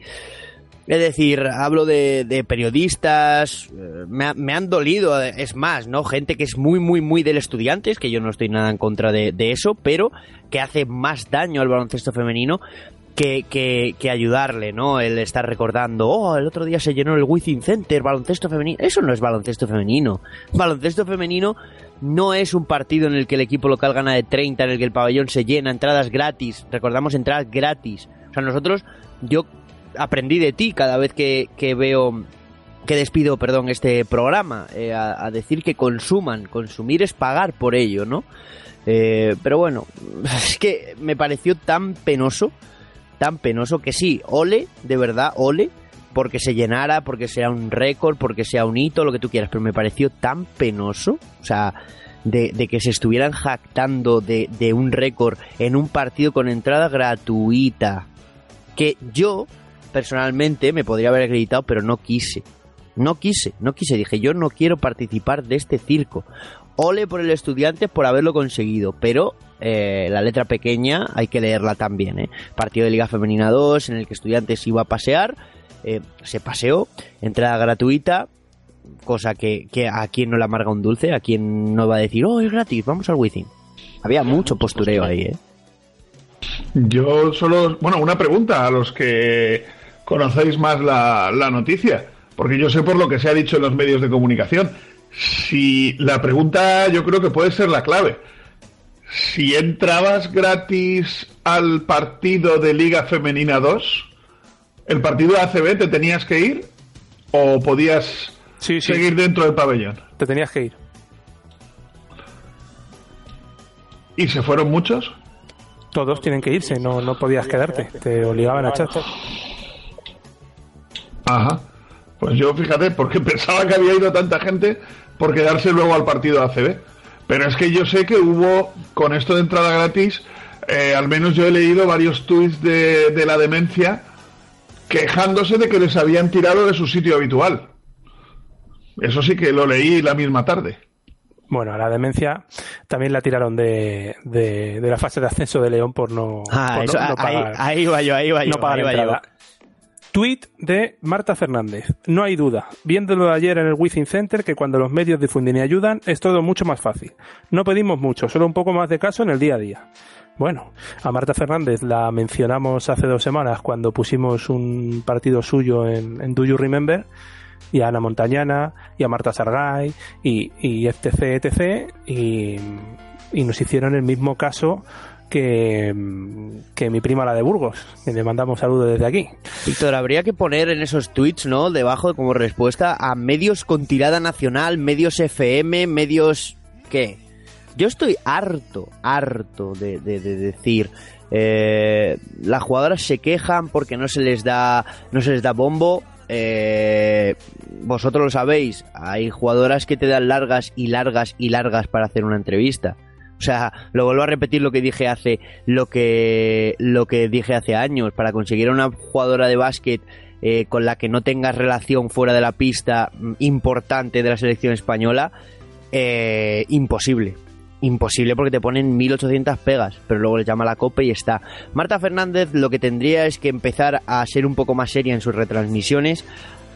Es decir, hablo de, de periodistas, eh, me, me han dolido, eh, es más, ¿no? Gente que es muy, muy, muy del estudiantes, que yo no estoy nada en contra de, de eso, pero que hace más daño al baloncesto femenino que, que, que ayudarle, ¿no? El estar recordando, oh, el otro día se llenó el Wizzing Center, baloncesto femenino. Eso no es baloncesto femenino. Baloncesto femenino no es un partido en el que el equipo local gana de 30, en el que el pabellón se llena, entradas gratis. Recordamos entradas gratis. O sea, nosotros, yo aprendí de ti cada vez que, que veo que despido, perdón, este programa, eh, a, a decir que consuman, consumir es pagar por ello, ¿no? Eh, pero bueno, es que me pareció tan penoso, tan penoso que sí, ole, de verdad, ole, porque se llenara, porque sea un récord, porque sea un hito, lo que tú quieras, pero me pareció tan penoso, o sea, de, de que se estuvieran jactando de, de un récord en un partido con entrada gratuita, que yo personalmente me podría haber acreditado, pero no quise. No quise, no quise. Dije, yo no quiero participar de este circo. Ole por el estudiante por haberlo conseguido, pero eh, la letra pequeña hay que leerla también. ¿eh? Partido de Liga Femenina 2 en el que estudiantes iba a pasear, eh, se paseó, entrada gratuita, cosa que, que a quien no le amarga un dulce, a quien no va a decir, oh, es gratis, vamos al Wizzing. Había mucho postureo ahí, ¿eh? Yo solo, bueno, una pregunta a los que conocéis más la, la noticia, porque yo sé por lo que se ha dicho en los medios de comunicación. Si la pregunta yo creo que puede ser la clave. Si entrabas gratis al partido de Liga Femenina 2, ¿el partido de ACB te tenías que ir o podías seguir dentro del pabellón? Te tenías que ir. ¿Y se fueron muchos? Todos tienen que irse, no, no podías quedarte, te obligaban a echar. Ajá. Pues yo fíjate, porque pensaba que había ido tanta gente por quedarse luego al partido de ACB. Pero es que yo sé que hubo, con esto de entrada gratis, eh, al menos yo he leído varios tuits de, de la demencia quejándose de que les habían tirado de su sitio habitual. Eso sí que lo leí la misma tarde. Bueno, a la demencia también la tiraron de, de, de la fase de ascenso de León por no, Ah, por eso, no- pagar, ahí va yo, ahí va yo. no pagar ahí va yo. Tweet de Marta Fernández. No hay duda, viéndolo ayer en el Wizzing Center, que cuando los medios difunden y ayudan es todo mucho más fácil. No pedimos mucho, solo un poco más de caso en el día a día. Bueno, a Marta Fernández la mencionamos hace dos semanas cuando pusimos un partido suyo en, en Do You Remember y a Ana Montañana y a Marta Sargay y, y etc, etc y, y nos hicieron el mismo caso que, que mi prima la de Burgos, que le mandamos saludos desde aquí. Víctor, habría que poner en esos tweets, ¿no? Debajo como respuesta a medios con tirada nacional, medios FM, medios... ¿Qué? Yo estoy harto, harto de, de- de decir... eh, las jugadoras se quejan porque no se les da no se les da bombo eh, vosotros lo sabéis hay jugadoras que te dan largas y largas y largas para hacer una entrevista o sea, lo vuelvo a repetir lo que dije hace lo que lo que dije hace años para conseguir a una jugadora de básquet eh, con la que no tengas relación fuera de la pista mm, importante de la selección española eh, imposible imposible porque te ponen 1800 pegas, pero luego les llama la copa y está. Marta Fernández lo que tendría es que empezar a ser un poco más seria en sus retransmisiones,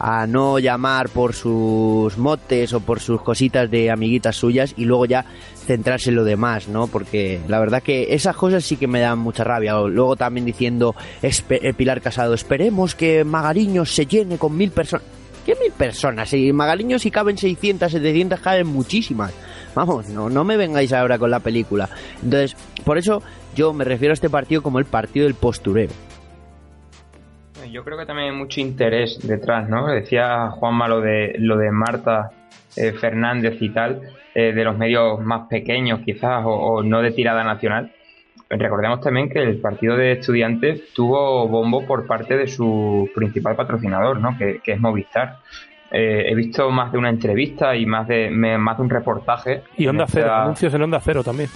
a no llamar por sus motes o por sus cositas de amiguitas suyas y luego ya centrarse en lo demás, ¿no? Porque la verdad que esas cosas sí que me dan mucha rabia. Luego también diciendo eh, Pilar Casado, esperemos que Magariños se llene con mil personas. ¿Qué mil personas? Si Magariños si caben 600, 700, caben muchísimas. Vamos, no, no me vengáis ahora con la película. Entonces, por eso yo me refiero a este partido como el partido del postureo. Yo creo que también hay mucho interés detrás, ¿no? Decía Juanma lo de, lo de Marta eh, Fernández y tal, eh, de los medios más pequeños quizás, o, o no de tirada nacional. Recordemos también que el partido de estudiantes tuvo bombo por parte de su principal patrocinador, ¿no? Que, que es Movistar. Eh, he visto más de una entrevista y más de, me- más de un reportaje. Y Onda esta- Cero, anuncios en Onda Cero también.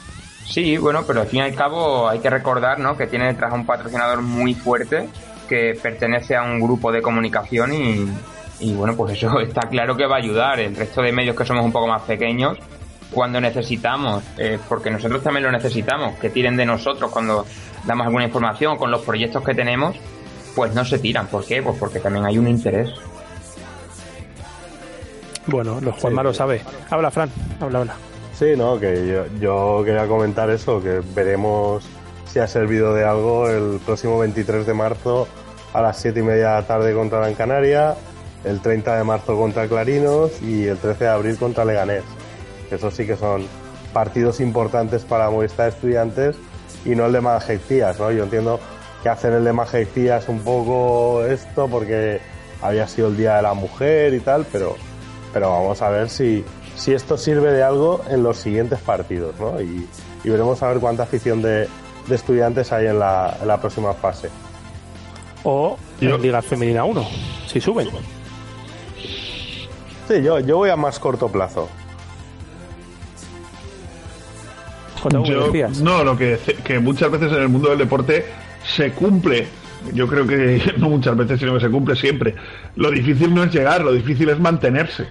Sí, bueno, pero al fin y al cabo hay que recordar ¿no? que tiene detrás un patrocinador muy fuerte que pertenece a un grupo de comunicación y, y, bueno, pues eso está claro que va a ayudar. El resto de medios que somos un poco más pequeños, cuando necesitamos, eh, porque nosotros también lo necesitamos, que tiren de nosotros cuando damos alguna información con los proyectos que tenemos, pues no se tiran. ¿Por qué? Pues porque también hay un interés. Bueno, los Juanma lo sabe. Habla, Fran, habla, habla. Sí, no, que yo, yo quería comentar eso, que veremos si ha servido de algo el próximo 23 de marzo a las 7 y media de la tarde contra Gran Canaria, el 30 de marzo contra Clarinos y el 13 de abril contra Leganés. Eso sí que son partidos importantes para Movistar Estudiantes y no el de Manjecías, ¿no? Yo entiendo que hacen el de Manjecías un poco esto porque había sido el Día de la Mujer y tal, pero, pero vamos a ver si, si esto sirve de algo en los siguientes partidos, ¿no? Y, y veremos a ver cuánta afición de, de estudiantes hay en la, en la próxima fase. O en Liga Femenina 1, si suben. Sí, yo, yo voy a más corto plazo. Yo- no, lo que, que muchas veces en el mundo del deporte se cumple. Yo creo que no muchas veces, sino que se cumple siempre. Lo difícil no es llegar, lo difícil es mantenerse.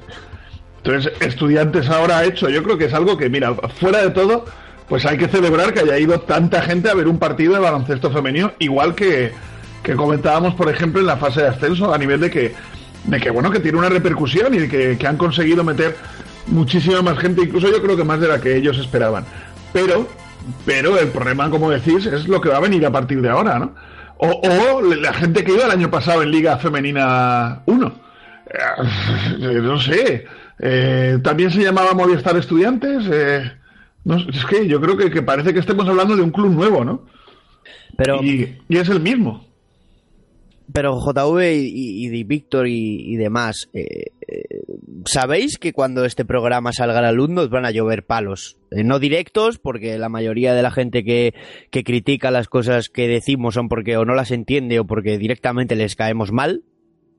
Entonces, estudiantes ahora ha hecho, yo creo que es algo que, mira, fuera de todo, pues hay que celebrar que haya ido tanta gente a ver un partido de baloncesto femenino, igual que, que comentábamos, por ejemplo, en la fase de ascenso, a nivel de que, de que bueno, que tiene una repercusión y de que, que han conseguido meter muchísima más gente, incluso yo creo que más de la que ellos esperaban. Pero, pero el problema, como decís, es lo que va a venir a partir de ahora, ¿no? O, o la gente que iba el año pasado en Liga Femenina 1. Eh, no sé. Eh, También se llamaba Movistar Estudiantes. Eh, no, es que yo creo que, que parece que estemos hablando de un club nuevo, ¿no? Pero, y, y es el mismo. Pero JV y, y, y Víctor y, demás, eh, eh, sabéis que cuando este programa salga a la luz nos van a llover palos. Eh, no directos, porque la mayoría de la gente que, critica las cosas que decimos son porque o no las entiende o porque directamente les caemos mal.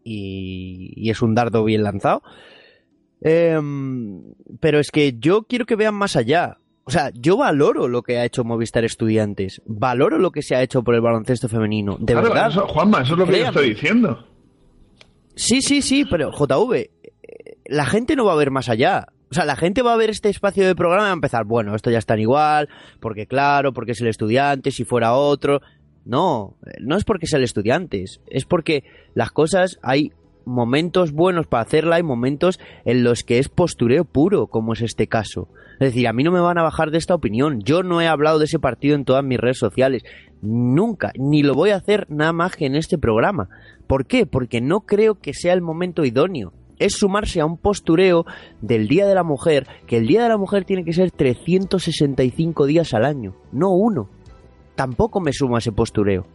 Y, y es un dardo bien lanzado. Em, pero es que yo quiero que vean más allá. O sea, yo valoro lo que ha hecho Movistar Estudiantes. Valoro lo que se ha hecho por el baloncesto femenino. De Claro, verdad. eso, Juanma, eso es lo que yo estoy diciendo. Sí, sí, sí, pero JV, eh, la gente no va a ver más allá. O sea, la gente va a ver este espacio de programa y va a empezar, bueno, esto ya está igual, porque claro, porque es el estudiante, si fuera otro. No, eh, no es porque sea el estudiante, es porque las cosas hay momentos buenos para hacerla y momentos en los que es postureo puro, como es este caso. Es decir, a mí no me van a bajar de esta opinión. Yo no he hablado de ese partido en todas mis redes sociales. Nunca. Ni lo voy a hacer nada más que en este programa. ¿Por qué? Porque no creo que sea el momento idóneo. Es sumarse a un postureo del Día de la Mujer, que el Día de la Mujer tiene que ser 365 días al año, no uno. Tampoco me sumo a ese postureo.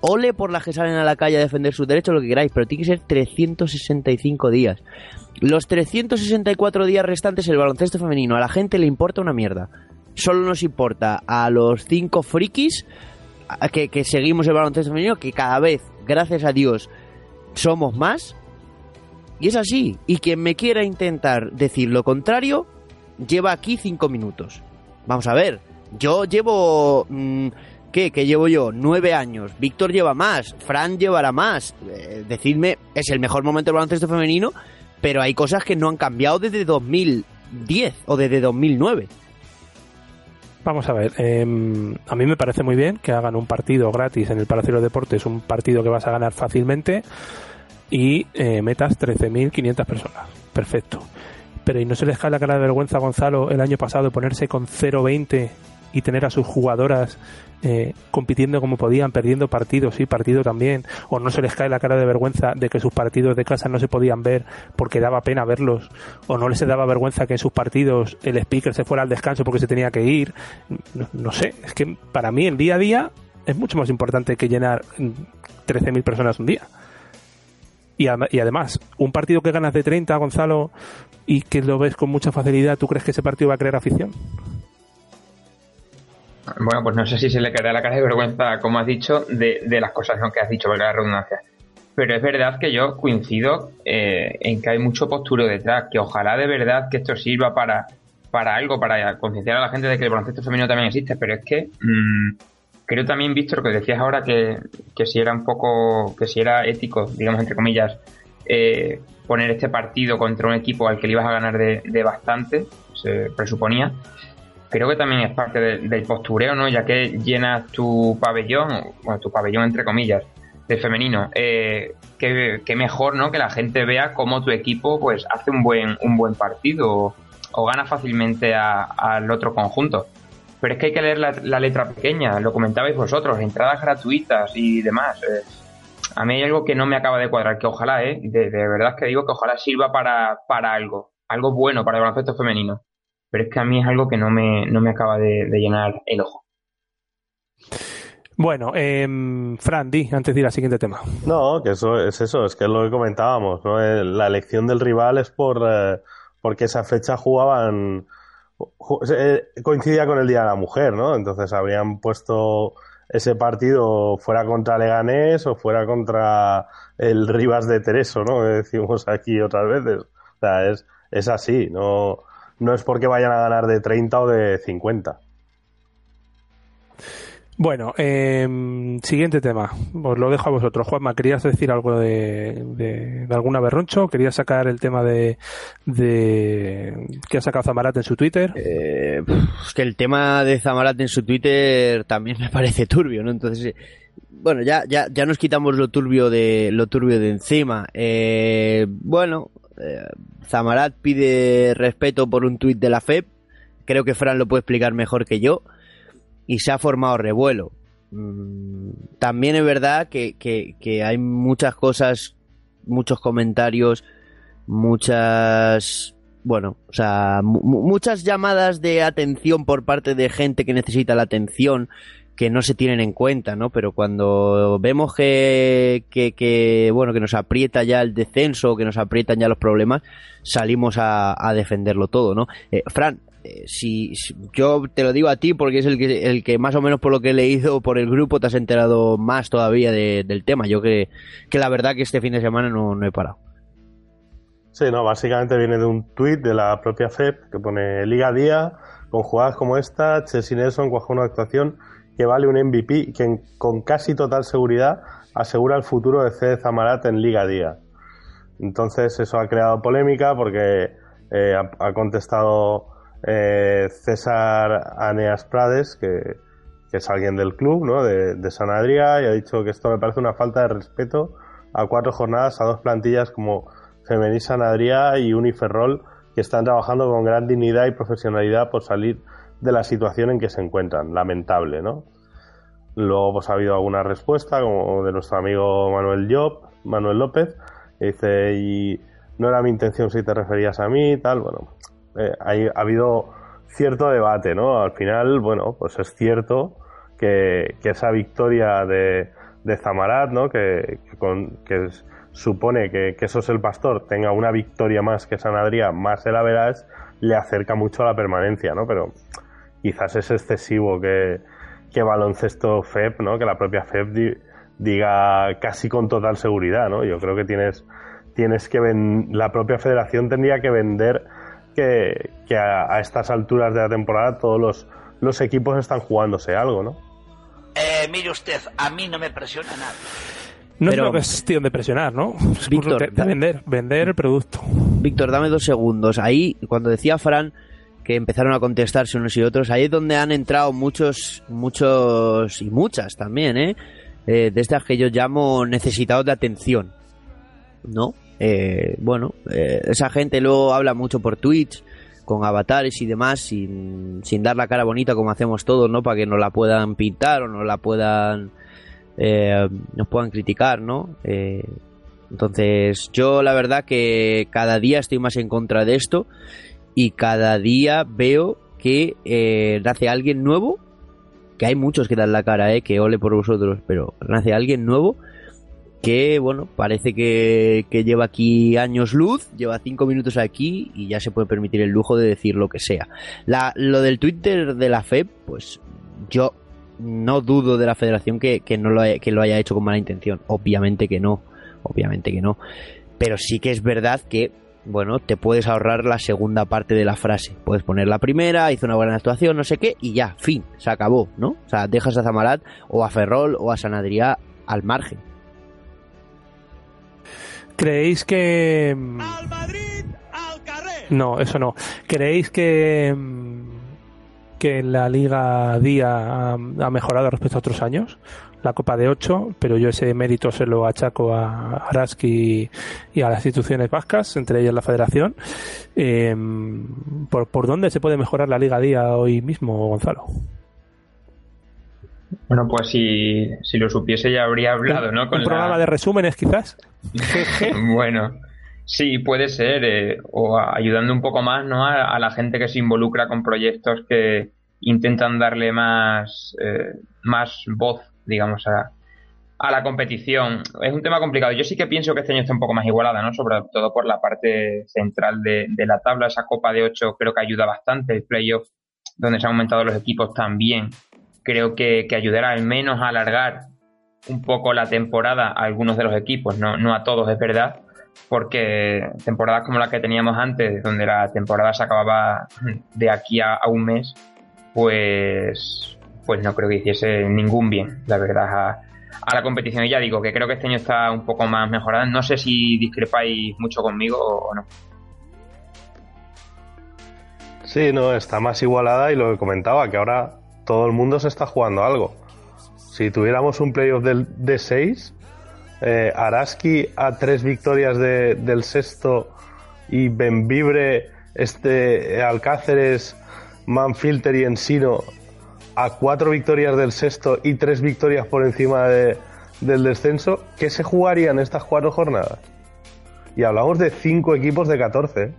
Ole por las que salen a la calle a defender sus derechos, lo que queráis, pero tiene que ser 365 días. Los 364 días restantes el baloncesto femenino a la gente le importa una mierda. Solo nos importa a los cinco frikis que, que seguimos el baloncesto femenino, que cada vez, gracias a Dios, somos más. Y es así. Y quien me quiera intentar decir lo contrario, lleva aquí cinco minutos. Vamos a ver. Yo llevo... mm, ¿Qué? ¿Qué llevo yo? Nueve años. Víctor lleva más. Fran llevará más. Eh, decidme, es el mejor momento del baloncesto femenino, pero hay cosas que no han cambiado desde 2010 o desde 2009. Vamos a ver, em, a mí me parece muy bien que hagan un partido gratis en el Palacio de los Deportes, un partido que vas a ganar fácilmente y eh, metas 13.500 personas. Perfecto. Pero ¿y no se les cae la cara de vergüenza Gonzalo el año pasado ponerse con 0-20 y tener a sus jugadoras eh, compitiendo como podían, perdiendo partidos, sí, partido también? ¿O no se les cae la cara de vergüenza de que sus partidos de casa no se podían ver porque daba pena verlos? ¿O no les daba vergüenza que en sus partidos el speaker se fuera al descanso porque se tenía que ir? No, sé, es que para mí el día a día es mucho más importante que llenar mm, 13.000 personas un día. Y además, un partido que ganas de 30, Gonzalo, y que lo ves con mucha facilidad, ¿tú crees que ese partido va a crear afición? Bueno, pues no sé si se le caerá la cara de vergüenza, como has dicho, de, de las cosas que has dicho, valga la redundancia. Pero es verdad que yo coincido eh, en que hay mucho postureo detrás, que ojalá de verdad que esto sirva para, para algo, para concienciar a la gente de que el baloncesto femenino también existe, pero es que mm, creo también, Víctor, que decías ahora que, que si era un poco, que si era ético, digamos entre comillas, eh, poner este partido contra un equipo al que le ibas a ganar de, de bastante, se presuponía, creo que también es parte de- del postureo, ¿no? Ya que llenas tu pabellón, bueno, tu pabellón entre comillas, de femenino. Eh, qué, qué mejor, ¿no? Que la gente vea cómo tu equipo, pues, hace un buen, un buen partido o, gana fácilmente al otro conjunto. Pero es que hay que leer la, la letra pequeña, lo comentabais vosotros, entradas gratuitas y demás. eh. a mí hay algo que no me acaba de cuadrar, que ojalá, ¿eh? De, de verdad que digo que ojalá sirva para, para algo, algo bueno para el baloncesto femenino. Pero es que a mí es algo que no me, no me acaba de, de llenar el ojo. Bueno, em, Fran, di, antes de ir al siguiente tema. No, que eso es eso, es que es lo que comentábamos, ¿no? Eh, La elección del rival es por eh, porque esa fecha jugaban ju- eh, coincidía con el Día de la Mujer, ¿no? Entonces habrían puesto ese partido fuera contra Leganés o fuera contra el Rivas de Tereso, ¿no? Que decimos aquí otras veces. O sea, es, es así, no, no es porque vayan a ganar de 30 o de 50. Bueno, em, siguiente tema. Os lo dejo a vosotros. Juanma, ¿querías decir algo de, de, de alguna berroncho? ¿Querías sacar el tema de, de que ha sacado Zamarat en su Twitter? Eh, es que el tema de Zamarat en su Twitter también me parece turbio, ¿no? Entonces, eh, bueno, ya, ya, ya nos quitamos lo turbio de, lo turbio de encima. Eh, bueno, eh, Zamarat pide respeto por un tuit de la FEP. Creo que Fran lo puede explicar mejor que yo. Y se ha formado revuelo. Mm, También es verdad que, que, que hay muchas cosas, muchos comentarios, muchas bueno, o sea, mu- mu- muchas llamadas de atención por parte de gente que necesita la atención que no se tienen en cuenta, ¿no? Pero cuando vemos que, que, que, bueno, que nos aprieta ya el descenso, que nos aprietan ya los problemas, salimos a, defenderlo todo, ¿no? Eh, Fran, eh, si, yo te lo digo a ti porque es el que, el que más o menos por lo que he leído por el grupo te has enterado más todavía de- del tema. Yo que, que la verdad que este fin de semana no, no he parado. Sí, no, básicamente viene de un tuit de la propia FEP que pone Liga Día, con jugadas como esta, Chelsea Nelson cuajó una actuación que vale un MVP que con casi total seguridad asegura el futuro de C. Zamarat en Liga Día. Entonces eso ha creado polémica porque eh, ha, contestado eh, César Aneas Prades, que, es alguien del club, ¿no? de, de San Adrià, y ha dicho que esto me parece una falta de respeto a cuatro jornadas a dos plantillas como Femení San Adrià y Uniferrol, que están trabajando con gran dignidad y profesionalidad por salir de la situación en que se encuentran. Lamentable, ¿no? Luego pues, ha habido alguna respuesta, como de nuestro amigo Manuel Job, Manuel López, que dice, y no era mi intención si te referías a mí y tal. Bueno, eh, hay- ha habido cierto debate, ¿no? Al final, bueno, pues es cierto que, que esa victoria de, de Zamarat, ¿no? Que, que, supone que, que eso es el pastor, tenga una victoria más que San Adrià, más el Average, le acerca mucho a la permanencia, ¿no? Pero quizás es excesivo que, que baloncesto FEP, ¿no? Que la propia FEP di- diga casi con total seguridad, ¿no? Yo creo que tienes, tienes que ven- la propia federación tendría que vender que, que a, a estas alturas de la temporada todos los, los equipos están jugándose algo, ¿no? Eh, mire usted, a mí no me presiona nada. No Pero- es una cuestión de presionar, ¿no? Víctor, de, de da- vender, vender el producto. Víctor, dame dos segundos. Ahí, cuando decía Fran que empezaron a contestarse unos y otros, ahí es donde han entrado muchos, muchos y muchas también, ¿eh? Eh, de estas que yo llamo necesitados de atención, ¿no? Eh, bueno, eh, esa gente luego habla mucho por Twitch, con avatares y demás, sin, sin dar la cara bonita como hacemos todos, ¿no? Para que nos la puedan pintar o nos la puedan, nos puedan criticar, ¿no? Entonces, yo la verdad que cada día estoy más en contra de esto y cada día veo que eh, nace alguien nuevo, que hay muchos que dan la cara, eh, que ole por vosotros, pero nace alguien nuevo que, bueno, parece que, que lleva aquí años luz, lleva cinco minutos aquí y ya se puede permitir el lujo de decir lo que sea. La, lo del Twitter de la FEP, pues yo no dudo de la federación que, que no lo, que lo haya hecho con mala intención. Obviamente que no, obviamente que no. Pero sí que es verdad que, bueno, te puedes ahorrar la segunda parte de la frase. Puedes poner la primera, hizo una buena actuación, no sé qué, y ya, fin, se acabó, ¿no? O sea, dejas a Zamarat o a Ferrol o a San Adrià al margen. ¿Creéis que... mm, No, eso no. ¿Creéis que, mm, que la Liga Día ha, ha mejorado respecto a otros años? La Copa de 8, pero yo ese mérito se lo achaco a Araski y a las instituciones vascas, entre ellas la Federación. Eh, ¿por, ¿Por dónde se puede mejorar la Liga Día hoy mismo, Gonzalo? Bueno, pues si, si lo supiese ya habría hablado, ¿no? Un programa de resúmenes, quizás. bueno, sí, puede ser. eh, o ayudando un poco más, ¿no? A, a la gente que se involucra con proyectos que intentan darle más, eh, más voz, digamos, a, la competición. Es un tema complicado. Yo sí que pienso que este año está un poco más igualada, ¿no? Sobre todo por la parte central de, la tabla. Esa Copa de 8 creo que ayuda bastante. El playoff, donde se han aumentado los equipos también, creo que, ayudará al menos a alargar un poco la temporada a algunos de los equipos, no, no a todos, es verdad, porque temporadas como la que teníamos antes, donde la temporada se acababa de aquí a un mes, pues, pues no creo que hiciese ningún bien, la verdad, a, la competición. Y ya digo que creo que este año está un poco más mejorada. No sé si discrepáis mucho conmigo o no. Sí, no, está más igualada y lo que comentaba, que ahora todo el mundo se está jugando algo. Si tuviéramos un playoff del, de 6, eh, Araski a tres victorias de- del sexto y Benvibre, este, Alcáceres, Manfilter y Ensino a cuatro victorias del sexto y tres victorias por encima de- del descenso, ¿qué se jugarían estas cuatro jornadas? Y hablamos de cinco equipos de 14.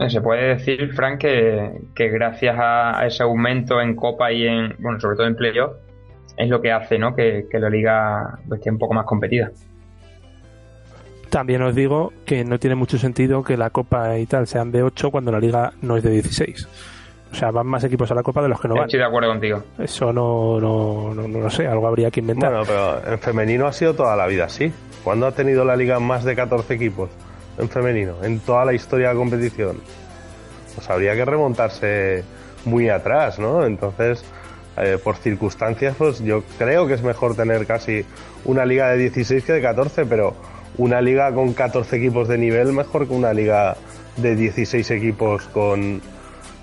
¿eh? Se puede decir, Frank, que, que gracias a, a ese aumento en Copa y en, bueno, sobre todo en playoff, es lo que hace, ¿no? Que, que la liga pues, esté un poco más competida. También os digo que no tiene mucho sentido que la Copa y tal sean de 8 cuando la Liga no es de 16. O sea, van más equipos a la Copa de los que no van. Estoy de acuerdo contigo. Eso no, no, no, no lo sé, algo habría que inventar. Bueno, pero en femenino ha sido toda la vida así. ¿Cuándo ha tenido la liga más de 14 equipos en femenino? En toda la historia de la competición. Pues habría que remontarse muy atrás, ¿no? Entonces, eh, por circunstancias, pues yo creo que es mejor tener casi una liga de 16 que de 14, pero una liga con 14 equipos de nivel mejor que una liga de 16 equipos con,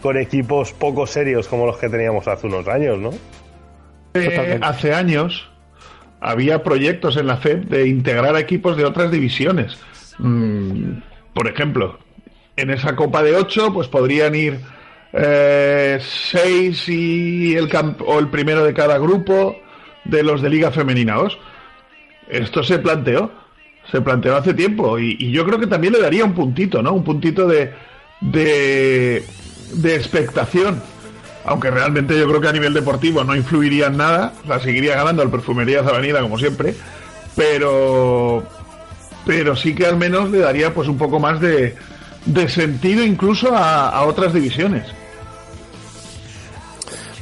con equipos poco serios como los que teníamos hace unos años, ¿no? Eh, hace años había proyectos en la FED de integrar equipos de otras divisiones. Mm, por ejemplo, en esa Copa de 8, pues podrían ir eh, seis y el camp- o el primero de cada grupo de los de Liga Femenina 2. Esto se planteó, se planteó hace tiempo y, y yo creo que también le daría un puntito, ¿no? Un puntito de, de, de expectación. Aunque realmente yo creo que a nivel deportivo no influiría en nada, o sea, seguiría ganando el Perfumerías Avenida como siempre, pero pero sí que al menos le daría pues un poco más de, de sentido incluso a, a otras divisiones.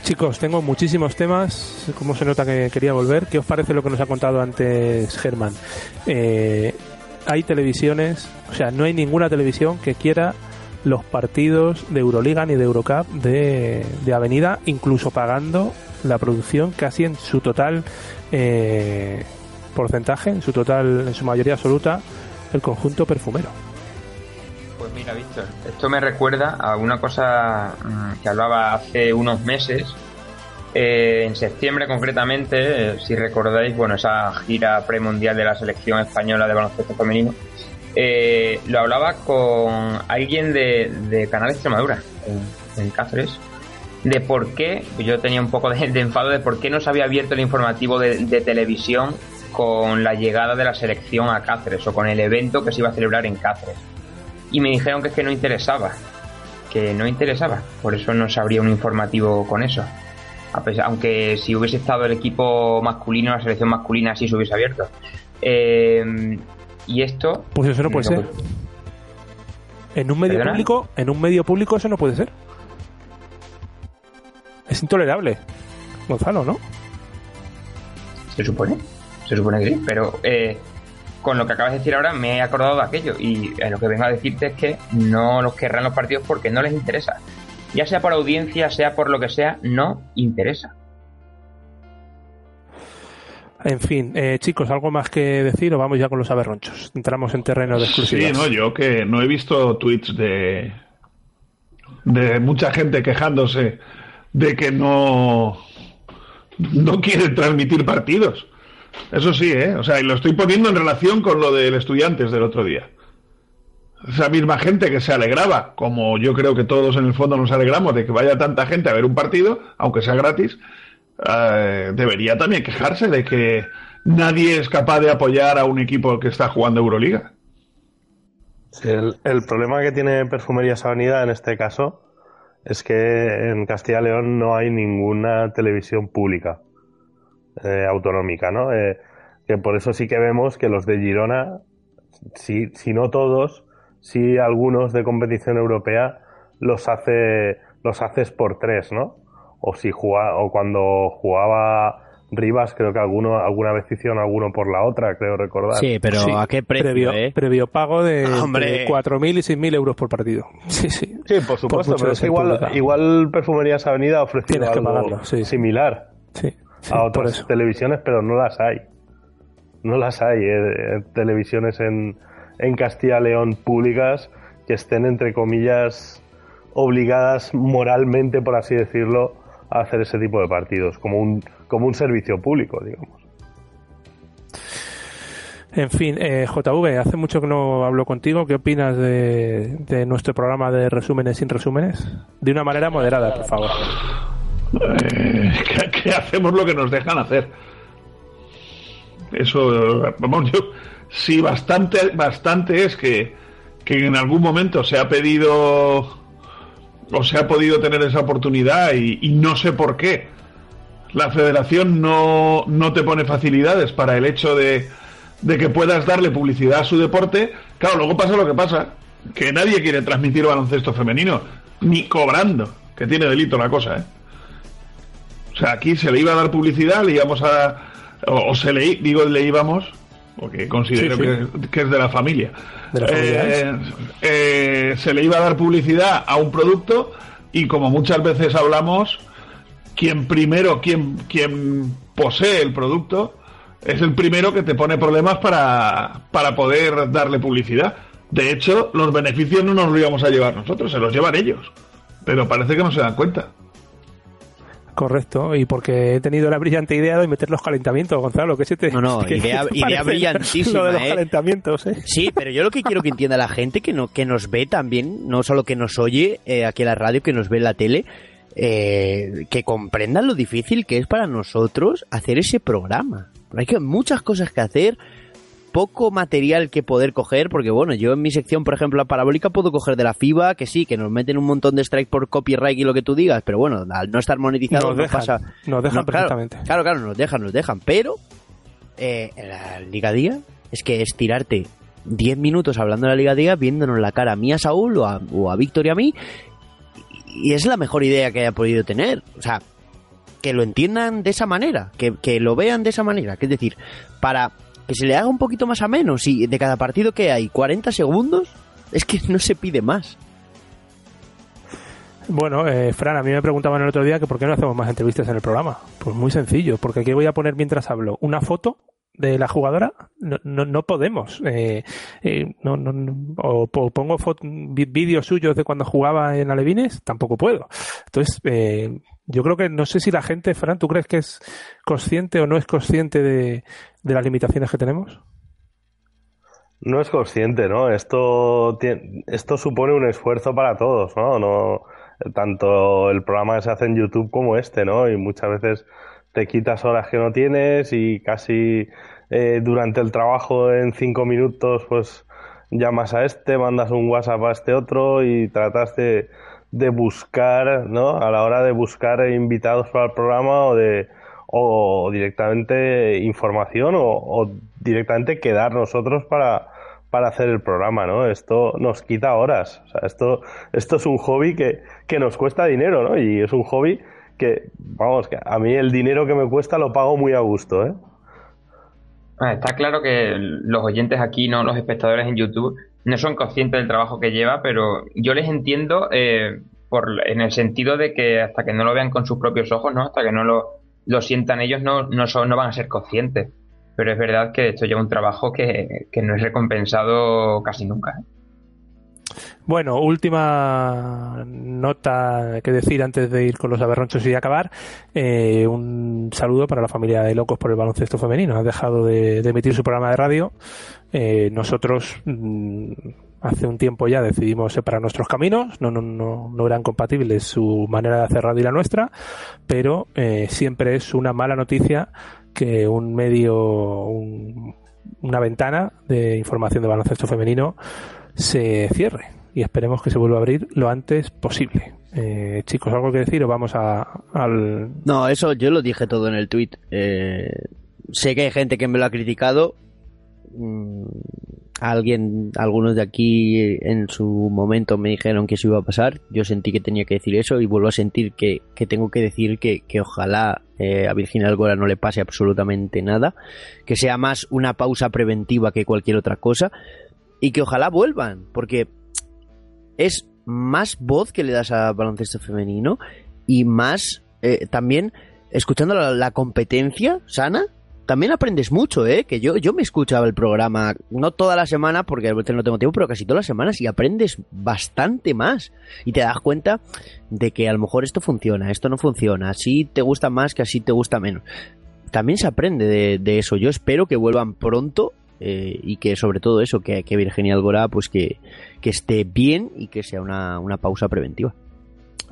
Chicos, tengo muchísimos temas. Como se nota que quería volver? ¿Qué os parece lo que nos ha contado antes Germán? Eh, hay televisiones, o sea, no hay ninguna televisión que quiera los partidos de Euroliga ni de Eurocup de, de Avenida, incluso pagando la producción casi en su total eh, porcentaje, en su total, en su mayoría absoluta, el conjunto perfumero. Pues mira, Víctor, esto me recuerda a una cosa mm, que hablaba hace unos meses, eh, en septiembre concretamente, eh, si recordáis, bueno, esa gira premundial de la selección española de baloncesto femenino, eh, lo hablaba con alguien de, de Canal Extremadura, en, Cáceres, de por qué, yo tenía un poco de, enfado de por qué no se había abierto el informativo de, de televisión con la llegada de la selección a Cáceres o con el evento que se iba a celebrar en Cáceres y me dijeron que es que no interesaba, que no interesaba, por eso no se abría un informativo con eso. A pesar, aunque si hubiese estado el equipo masculino, la selección masculina sí se hubiese abierto. Eh, y esto. Pues eso no puede ser. En un medio ¿Perdona? público, en un medio público eso no puede ser. Es intolerable. Gonzalo, ¿no? Se supone, se supone que sí, pero eh, con lo que acabas de decir ahora me he acordado de aquello y eh, lo que vengo a decirte es que no los querrán los partidos porque no les interesa. Ya sea por audiencia, sea por lo que sea, no interesa. En fin, eh, chicos, ¿algo más que decir o vamos ya con los aberronchos? Entramos en terreno de Sí, exclusivas. no, yo que no he visto tweets de de mucha gente quejándose de que no no quieren transmitir partidos. Eso sí, ¿eh? O sea, y lo estoy poniendo en relación con lo del estudiantes del otro día. Esa misma gente que se alegraba, como yo creo que todos en el fondo nos alegramos de que vaya tanta gente a ver un partido, aunque sea gratis, eh, debería también quejarse de que nadie es capaz de apoyar a un equipo que está jugando Euroliga. El, problema que tiene Perfumerías Avenida en este caso es que en Castilla y León no hay ninguna televisión pública eh, autonómica, ¿no? Eh, que por eso sí que vemos que los de Girona, si, si no todos, si algunos de competición europea los hace los haces por tres, ¿no? O si juega, o cuando jugaba Rivas, creo que alguno alguna vez hicieron alguno por la otra, creo recordar. Sí, pero ¿a qué precio, previo, eh? previo pago de, Hombre. de 4.000 y 6.000 euros por partido. Sí, sí. Sí, por supuesto, pero es igual, igual Perfumerías Avenida ha ofrecido Tienes que algo pagarlo, sí, sí. similar Sí, sí, a otras televisiones, pero no las hay. No las hay, eh, eh, televisiones en, en Castilla y León públicas que estén, entre comillas, obligadas moralmente, por así decirlo, a hacer ese tipo de partidos, como un, como un servicio público, digamos. En fin, eh, JV, hace mucho que no hablo contigo. ¿Qué opinas de, de nuestro programa de resúmenes sin resúmenes? De una manera moderada, por favor. Eh, que, que hacemos lo que nos dejan hacer. Eso, vamos, yo, sí, bastante, bastante es que, que en algún momento se ha pedido o se ha podido tener esa oportunidad y, y no sé por qué. La federación no, no te pone facilidades para el hecho de, de que puedas darle publicidad a su deporte. Claro, luego pasa lo que pasa, que nadie quiere transmitir baloncesto femenino, ni cobrando, que tiene delito la cosa, ¿eh? O sea, aquí se le iba a dar publicidad, le íbamos a. O, o se le, digo, le íbamos, porque considero Sí, sí. Que, que es de la familia. Eh, eh, se le iba a dar publicidad a un producto y, como muchas veces hablamos, quien primero, quien, quien posee el producto, es el primero que te pone problemas para, para poder darle publicidad. De hecho, los beneficios no nos los íbamos a llevar nosotros, se los llevan ellos. Pero parece que no se dan cuenta. Correcto, y porque he tenido la brillante idea de meter los calentamientos, Gonzalo, que se te... No, no, que- idea, idea brillantísima, Lo de los ¿eh? calentamientos, ¿eh? Sí, pero yo lo que quiero que entienda la gente que no que nos ve también, no solo que nos oye eh, aquí en la radio, que nos ve en la tele, eh, que comprendan lo difícil que es para nosotros hacer ese programa. Hay que muchas cosas que hacer, poco material que poder coger, porque bueno, yo en mi sección, por ejemplo, la parabólica puedo coger de la FIBA, que sí, que nos meten un montón de strike por copyright y lo que tú digas, pero bueno, al no estar monetizado Nos no dejan, pasa. nos dejan No, perfectamente. Claro, claro, nos dejan, nos dejan, pero eh, en la Liga Día es que es tirarte 10 minutos hablando de la Liga Día, viéndonos la cara a mí a Saúl o a, o a Víctor y a mí, y y es la mejor idea que haya podido tener. O sea, que lo entiendan de esa manera, que, que lo vean de esa manera, que es decir, para que se le haga un poquito más ameno, si de cada partido que hay 40 segundos, es que no se pide más. Bueno, eh, Fran, a mí me preguntaban el otro día que por qué no hacemos más entrevistas en el programa. Pues muy sencillo, porque aquí voy a poner mientras hablo una foto de la jugadora, no, no, no podemos. Eh, eh, no, no, o, po- pongo vídeos suyos de cuando jugaba en Alevines, tampoco puedo. Entonces, eh, yo creo que no sé si la gente, Fran, ¿tú crees que es consciente o no es consciente de, de las limitaciones que tenemos? No es consciente, ¿no? Esto, esto supone un esfuerzo para todos, ¿no? no tanto el programa que se hace en YouTube como este, ¿no? Y muchas veces te quitas horas que no tienes y casi eh, durante el trabajo en cinco minutos pues llamas a este, mandas un WhatsApp a este otro y tratas de, de buscar, ¿no? A la hora de buscar invitados para el programa o de o directamente información o, o directamente quedar nosotros para, para hacer el programa, ¿no? Esto nos quita horas. O sea, esto, esto es un hobby que, que nos cuesta dinero, ¿no? Y es un hobby que, vamos, que a mí el dinero que me cuesta lo pago muy a gusto, ¿eh? Ah, Está claro que los oyentes aquí, no los espectadores en YouTube, no son conscientes del trabajo que lleva, pero yo les entiendo eh, por, en el sentido de que hasta que no lo vean con sus propios ojos, ¿no? Hasta que no lo, lo sientan ellos, no, no, son, no van a ser conscientes. Pero es verdad que esto lleva un trabajo que, que no es recompensado casi nunca. ¿eh? Bueno, última nota que decir antes de ir con los aberronchos y acabar. Eh, un saludo para la familia de Locos por el Baloncesto Femenino. Ha dejado de, emitir su programa de radio. Eh, nosotros mm, hace un tiempo ya decidimos separar nuestros caminos. No, no, no, no eran compatibles su manera de hacer radio y la nuestra. Pero eh, siempre es una mala noticia que un medio, un- una ventana de información de baloncesto femenino se cierre y esperemos que se vuelva a abrir lo antes posible. Eh, chicos, ¿algo que decir o vamos a, al... No, eso yo lo dije todo en el tweet. Eh, sé que hay gente que me lo ha criticado. Mm, Alguien, algunos de aquí en su momento me dijeron que eso iba a pasar. Yo sentí que tenía que decir eso y vuelvo a sentir que, que tengo que decir que, que ojalá eh, a Virginia Algora no le pase absolutamente nada. Que sea más una pausa preventiva que cualquier otra cosa. Y que ojalá vuelvan, porque es más voz que le das a baloncesto femenino y más eh, también escuchando la, competencia sana también aprendes mucho, ¿eh? Que yo, yo me escuchaba el programa, no toda la semana, porque a veces no tengo tiempo, pero casi todas las semanas y aprendes bastante más. Y te das cuenta de que a lo mejor esto funciona, esto no funciona, así te gusta más que así te gusta menos. También se aprende de, de eso. Yo espero que vuelvan pronto eh, y que sobre todo eso, que, que Virginia Algora pues que, que esté bien y que sea una, una pausa preventiva.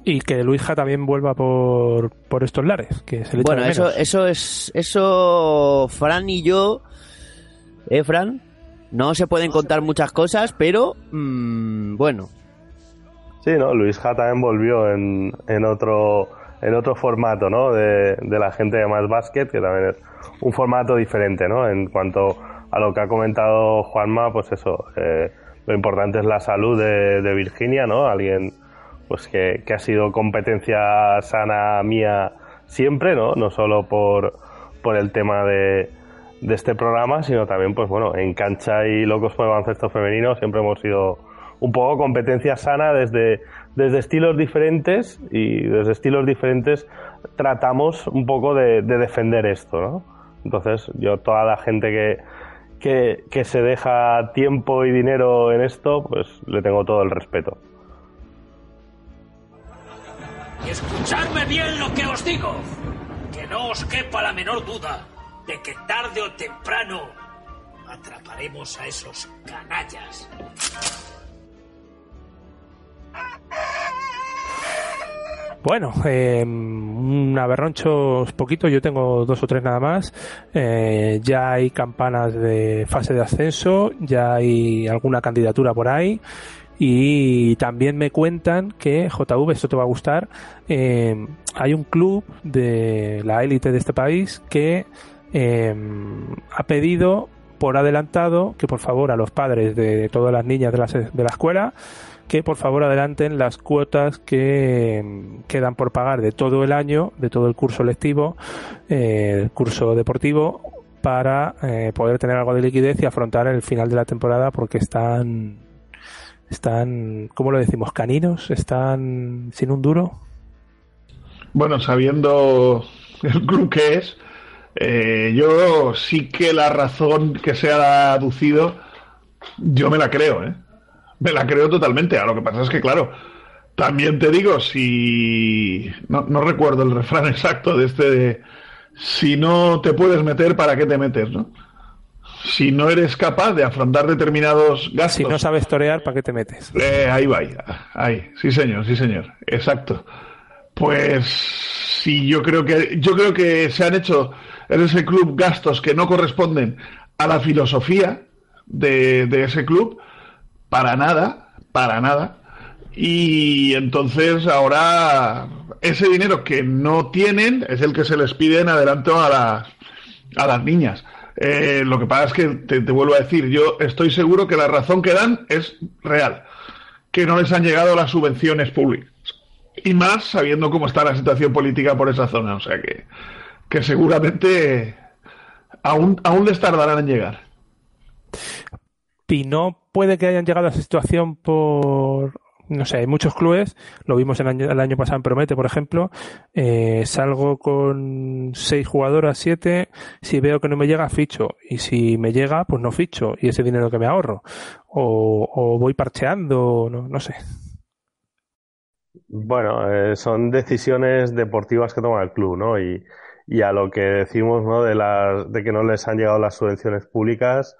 Y que Luisja también vuelva por, por estos lares, que se le Bueno, eso, menos. eso es. Eso, Fran y yo. ¿Eh, Fran? No se pueden contar muchas cosas, pero. mm, bueno. Sí, ¿no? Luis Ja también volvió en, en otro en otro formato, ¿no? De, de la gente de Más Basket, que también es un formato diferente, ¿no? En cuanto a lo que ha comentado Juanma, pues eso, eh, lo importante es la salud de, de Virginia, ¿no? Alguien pues que, que ha sido competencia sana mía siempre, ¿no? No solo por, por el tema de, de este programa, sino también, pues bueno, en cancha y locos por el baloncesto femenino siempre hemos sido un poco competencia sana desde, desde estilos diferentes y desde estilos diferentes tratamos un poco de, de defender esto, ¿no? Entonces, yo toda la gente que, que, que se deja tiempo y dinero en esto, pues le tengo todo el respeto. Escuchadme bien lo que os digo. Que no os quepa la menor duda de que tarde o temprano atraparemos a esos canallas. Bueno, eh, un aberronchos poquito, yo tengo dos o tres nada más. Eh, ya hay campanas de fase de ascenso, ya hay alguna candidatura por ahí. Y también me cuentan que, JV, esto te va a gustar, eh, hay un club de la élite de este país que eh, ha pedido por adelantado que por favor a los padres de todas las niñas de la, de la escuela que por favor adelanten las cuotas que quedan por pagar de todo el año, de todo el curso lectivo, eh, el curso deportivo, para eh, poder tener algo de liquidez y afrontar el final de la temporada porque están, están, ¿cómo lo decimos? Caninos, están sin un duro. Bueno, sabiendo el club que es, eh, yo sí que la razón que se ha aducido, yo me la creo, ¿eh? Me la creo totalmente. Ahora, lo que pasa es que, claro, también te digo, si... No, no recuerdo el refrán exacto de este de... Si no te puedes meter, ¿para qué te metes, no? Si no eres capaz de afrontar determinados gastos... Si no sabes torear, ¿para qué te metes? Eh, ahí va, ahí, ahí. Sí, señor, sí, señor. Exacto. Pues sí, yo creo que yo creo que se han hecho en ese club gastos que no corresponden a la filosofía de, de ese club para nada, para nada. Y entonces ahora ese dinero que no tienen es el que se les pide en adelanto a las, a las niñas. Eh, lo que pasa es que te, te vuelvo a decir, yo estoy seguro que la razón que dan es real, que no les han llegado las subvenciones públicas. Y más sabiendo cómo está la situación política por esa zona. O sea que, que seguramente aún, aún les tardarán en llegar. Y no puede que hayan llegado a esa situación por no sé, hay muchos clubes, lo vimos el año, el año pasado en Promete, por ejemplo, eh, salgo con seis jugadoras, siete, si veo que no me llega, ficho, y si me llega, pues no ficho, y ese dinero que me ahorro, o, voy parcheando, no, no sé. Bueno, eh, son decisiones deportivas que toma el club, ¿no? Y, a lo que decimos, ¿no? De, de que no les han llegado las subvenciones públicas,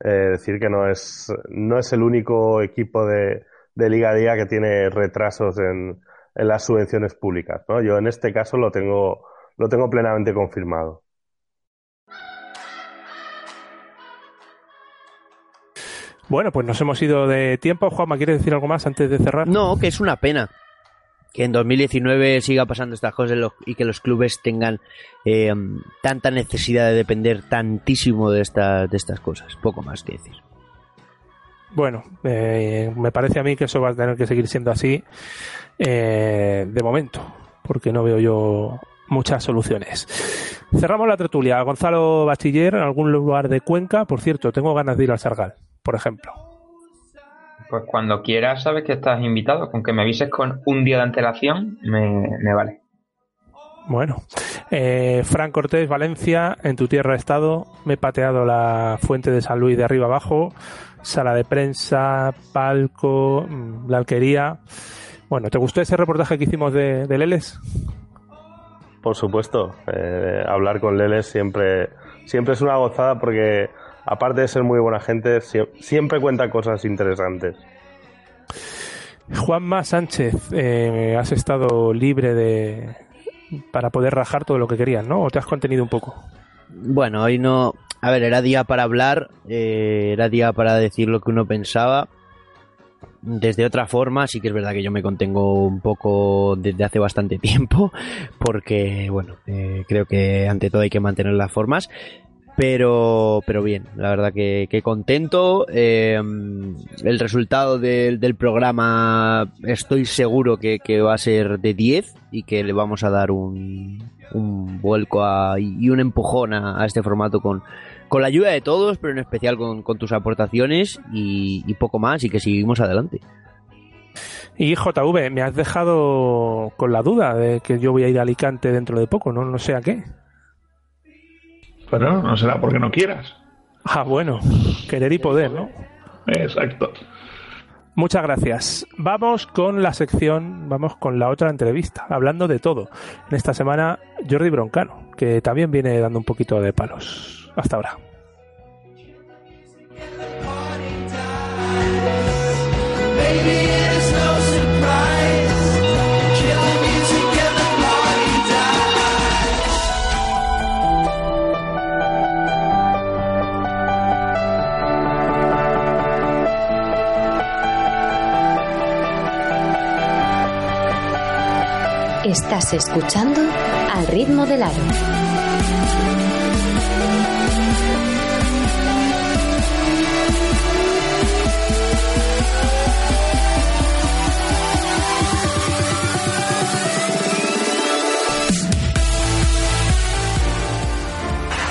eh, decir que no es, no es el único equipo de, de Liga Día que tiene retrasos en, en las subvenciones públicas, ¿no? Yo en este caso lo tengo, lo tengo plenamente confirmado. Bueno, pues nos hemos ido de tiempo. Juanma, ¿quieres decir algo más antes de cerrar? No, que es una pena que en 2019 siga pasando estas cosas y que los clubes tengan eh, tanta necesidad de depender tantísimo de, estas de estas cosas. Poco más que decir. Bueno, eh, me parece a mí que eso va a tener que seguir siendo así eh, de momento, porque no veo yo muchas soluciones. Cerramos la tertulia. Gonzalo Bachiller, en algún lugar de Cuenca. Por cierto, tengo ganas de ir al Sargal, por ejemplo. Pues cuando quieras, sabes que estás invitado. Con que me avises con un día de antelación, me, me vale. Bueno, eh, Fran Cortés, Valencia, en tu tierra he estado, me he pateado la fuente de San Luis de arriba abajo, sala de prensa, palco, mm, la alquería. Bueno, ¿te gustó ese reportaje que hicimos de, de Leles? Por supuesto, eh, hablar con Leles siempre, siempre es una gozada porque, aparte de ser muy buena gente, sie- siempre cuenta cosas interesantes. Juanma Sánchez, eh, has estado libre de para poder rajar todo lo que querías, ¿no? ¿O te has contenido un poco? Bueno, hoy no. A ver, era día para hablar, eh, era día para decir lo que uno pensaba. Desde otra forma, sí que es verdad que yo me contengo un poco desde hace bastante tiempo, porque, bueno, eh, creo que ante todo hay que mantener las formas. Pero, pero bien, la verdad que, que contento. eh, el resultado del, del programa estoy seguro que, va a ser de 10 y que le vamos a dar un, un vuelco a- y un empujón a, este formato con, con la ayuda de todos, pero en especial con, tus aportaciones y, y poco más y que seguimos adelante. Y JV, me has dejado con la duda de que yo voy a ir a Alicante dentro de poco, ¿no? No sé a qué. Pero no será porque no quieras. Ah, bueno, querer y poder, ¿no? Exacto. Muchas gracias. Vamos con la sección, vamos con la otra entrevista, hablando de todo. En esta semana, Jordi Broncano, que también viene dando un poquito de palos. Hasta ahora. Baby, Estás escuchando al ritmo del aro.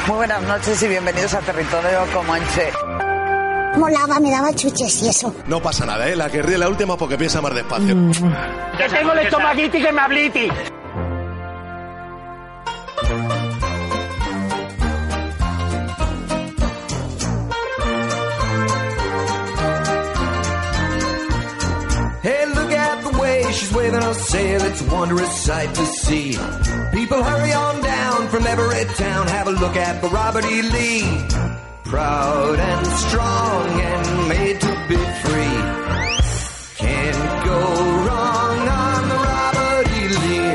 Muy buenas noches y bienvenidos a Territorio Comanche. Molaba, me daba chuches y eso. No pasa nada, ¿eh? La que ríe la última porque piensa más despacio. Que tengo el estomaguiti que me habliti. Hey, look at the way she's waving her sail. It's a wondrous sight to see. People hurry on down from every town. Have a look at the Robert E. Lee. Proud and strong and made to be free. Can't go wrong on the Robert E. Lee.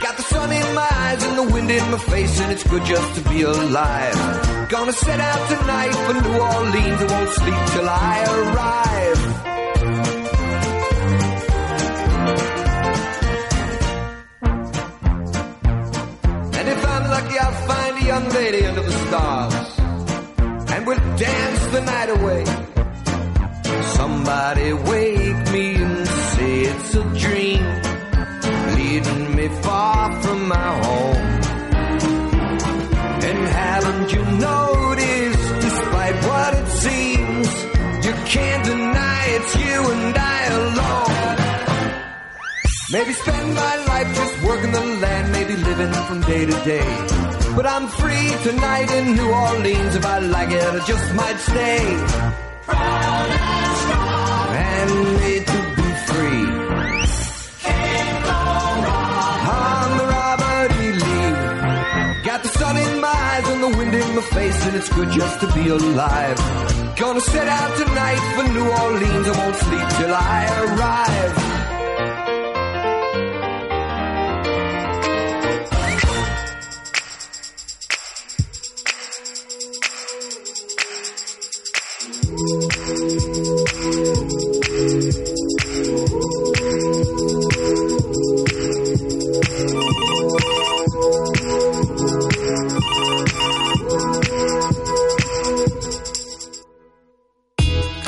Got the sun in my eyes and the wind in my face, and it's good just to be alive. Gonna set out tonight for New Orleans. I won't sleep till I arrive. And if I'm lucky, I'll find a young lady under the stars. We'll dance the night away. Somebody wake me and say it's a dream. Leading me far from my home. And haven't you noticed, despite what it seems, you can't deny it's you and I alone. Maybe spend my life just working the land, maybe living from day to day. But I'm free tonight in New Orleans. If I like it, I just might stay. Proud and strong. And made to be free. Can't. I'm the Robert E. Lee. Got the sun in my eyes and the wind in my face, and it's good just to be alive. Gonna set out tonight for New Orleans. I won't sleep till I arrive.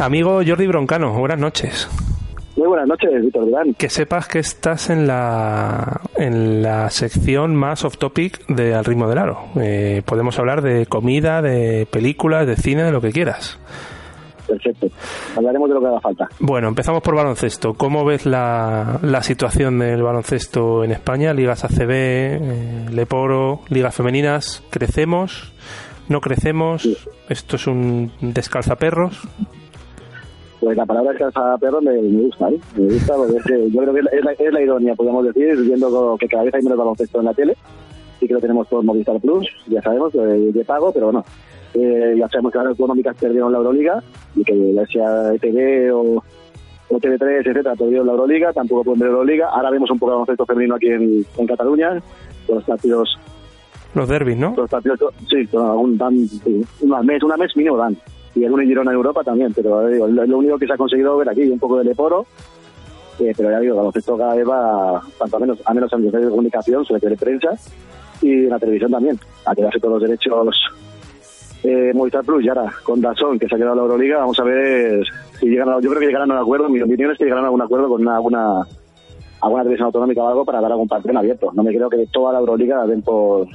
Amigo Jordi Broncano, buenas noches. Muy buenas noches, Víctor Durán. Que sepas que estás en la, en la sección más off topic de Al ritmo del aro. Eh, podemos hablar de comida, de películas, de cine, de lo que quieras. Perfecto. Hablaremos de lo que haga falta. Bueno, empezamos por baloncesto. ¿Cómo ves la, la situación del baloncesto en España? Ligas ACB, eh, Leporo, ligas femeninas. ¿Crecemos? ¿No crecemos? ¿Esto es un descalzaperros? Pues la palabra descansa perro me, me gusta, ¿eh? Me gusta porque es que yo creo que es la, es la- la ironía, podríamos decir, viendo que cada vez hay menos baloncesto en la tele. Sí que lo tenemos por Movistar Plus, ya sabemos, de, de pago, pero bueno. Eh, ya sabemos que las económicas perdieron la Euroliga y que ya sea ETV o, o TV3, etcétera, perdieron la Euroliga, tampoco pueden ver Euroliga. Ahora vemos un poco de baloncesto femenino aquí en, en Cataluña, con los partidos Los derbis, ¿no? los partidos, sí, algún dan, sí, una mes, una mes mínimo dan. Y algún Girona en Europa también, pero eh, digo, lo, único que se ha conseguido ver aquí, un poco de Leporo, eh, pero ya digo, baloncesto cada vez va, tanto a menos, a menos en los medios de comunicación, sobre todo de prensa, y en la televisión también, a quedarse todos los derechos eh, Movistar Plus y ahora con Dazón, que se ha quedado la Euroliga, vamos a ver si llegan a, yo creo que llegarán a un acuerdo, mi opinión es que llegarán a un acuerdo con una, alguna, alguna televisión autonómica o algo para dar algún partido abierto. No me creo que toda la Euroliga la den por,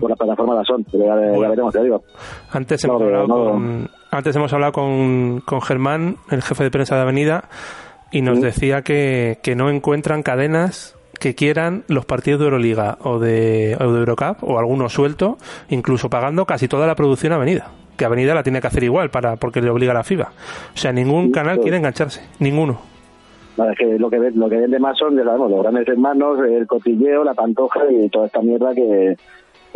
por la plataforma Dazón, pero ya, ya veremos, te digo. Antes hemos, No, hablado, no. con, antes hemos hablado con, con Germán, el jefe de prensa de Avenida, y nos decía que, que no encuentran cadenas que quieran los partidos de Euroliga o de, o de Eurocup o alguno suelto, incluso pagando casi toda la producción a Avenida. Que Avenida la tiene que hacer igual para porque le obliga a la FIBA. O sea, ningún canal quiere engancharse, ninguno. Es que lo que, lo que vende más son, ya sabemos, los grandes hermanos, el cotilleo, la pantoja y toda esta mierda que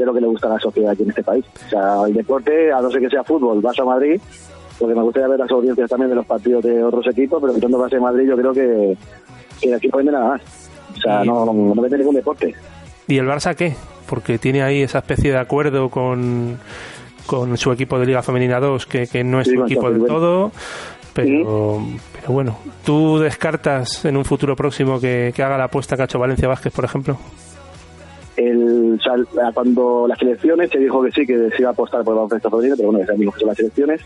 es lo que le gusta a la sociedad aquí en este país. O sea, el deporte, a no ser que sea fútbol, vas a Madrid, porque me gustaría ver las audiencias también de los partidos de otros equipos, pero quitando base de Madrid yo creo que, que aquí no vende nada más. O sea, no, no, no vende ningún deporte. ¿Y el Barça qué? Porque tiene ahí esa especie de acuerdo con, con su equipo de Liga Femenina 2, que, que no es Sí, su equipo del todo. Pero, pero bueno, ¿tú descartas en un futuro próximo que, que haga la apuesta que ha hecho Valencia Vázquez, por ejemplo? El, o cuando las elecciones se dijo que sí, que se iba a apostar por el baloncesto femenino, pero bueno, ya sabemos que son las elecciones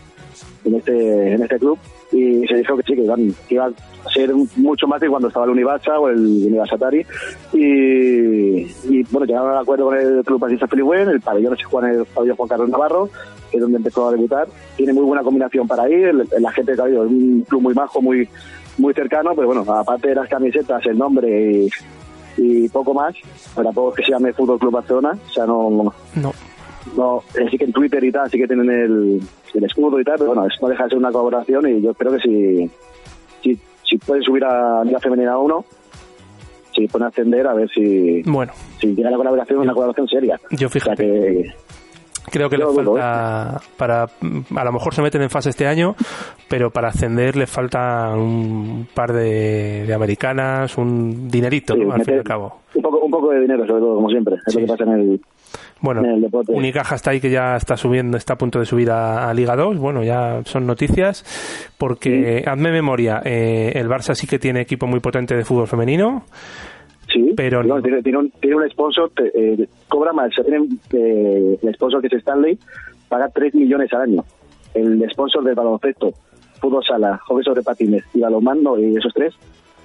en este, en este club. Y se dijo que sí, que iba a ser mucho más que cuando estaba el Univacha o el Univasatari y, bueno, llegaron al acuerdo con el club Pasista Feliwén, el pabellón se juega en el pabellón Juan Carlos Navarro, que es donde empezó a debutar, tiene muy buena combinación para ir, la gente que ha ido, es un club muy majo, muy muy cercano, pero bueno, aparte de las camisetas, el nombre y, y poco más, pero tampoco es que se llame Fútbol Club Barcelona, o sea, no, No. no, eh, sí que en Twitter y tal, sí que tienen el, el escudo y tal, pero bueno, no deja de ser una colaboración y yo espero que si, si, si pueden subir a Liga Femenina 1, si pueden ascender, a ver si, Bueno, si llega la colaboración, una colaboración seria. yo fíjate. O sea que, Creo que Yo les falta para a lo mejor se meten en fase este año, pero para ascender les falta un par de, de americanas, un dinerito, ¿no? al fin y al cabo. un poco, un poco de dinero, sobre todo, como siempre, es lo que pasa en el, Bueno, en el. Unicaja está ahí que ya está subiendo, está a punto de subir a, a Liga 2. Bueno, ya son noticias. Porque, hazme memoria, eh, el Barça sí que tiene equipo muy potente de fútbol femenino. Sí, pero no, tiene, tiene un, tiene un sponsor, eh, cobra más. Tiene, eh, el sponsor que es Stanley, paga 3 millones al año. El sponsor del baloncesto, fútbol sala, hockey sobre patines y balonmano, y esos tres,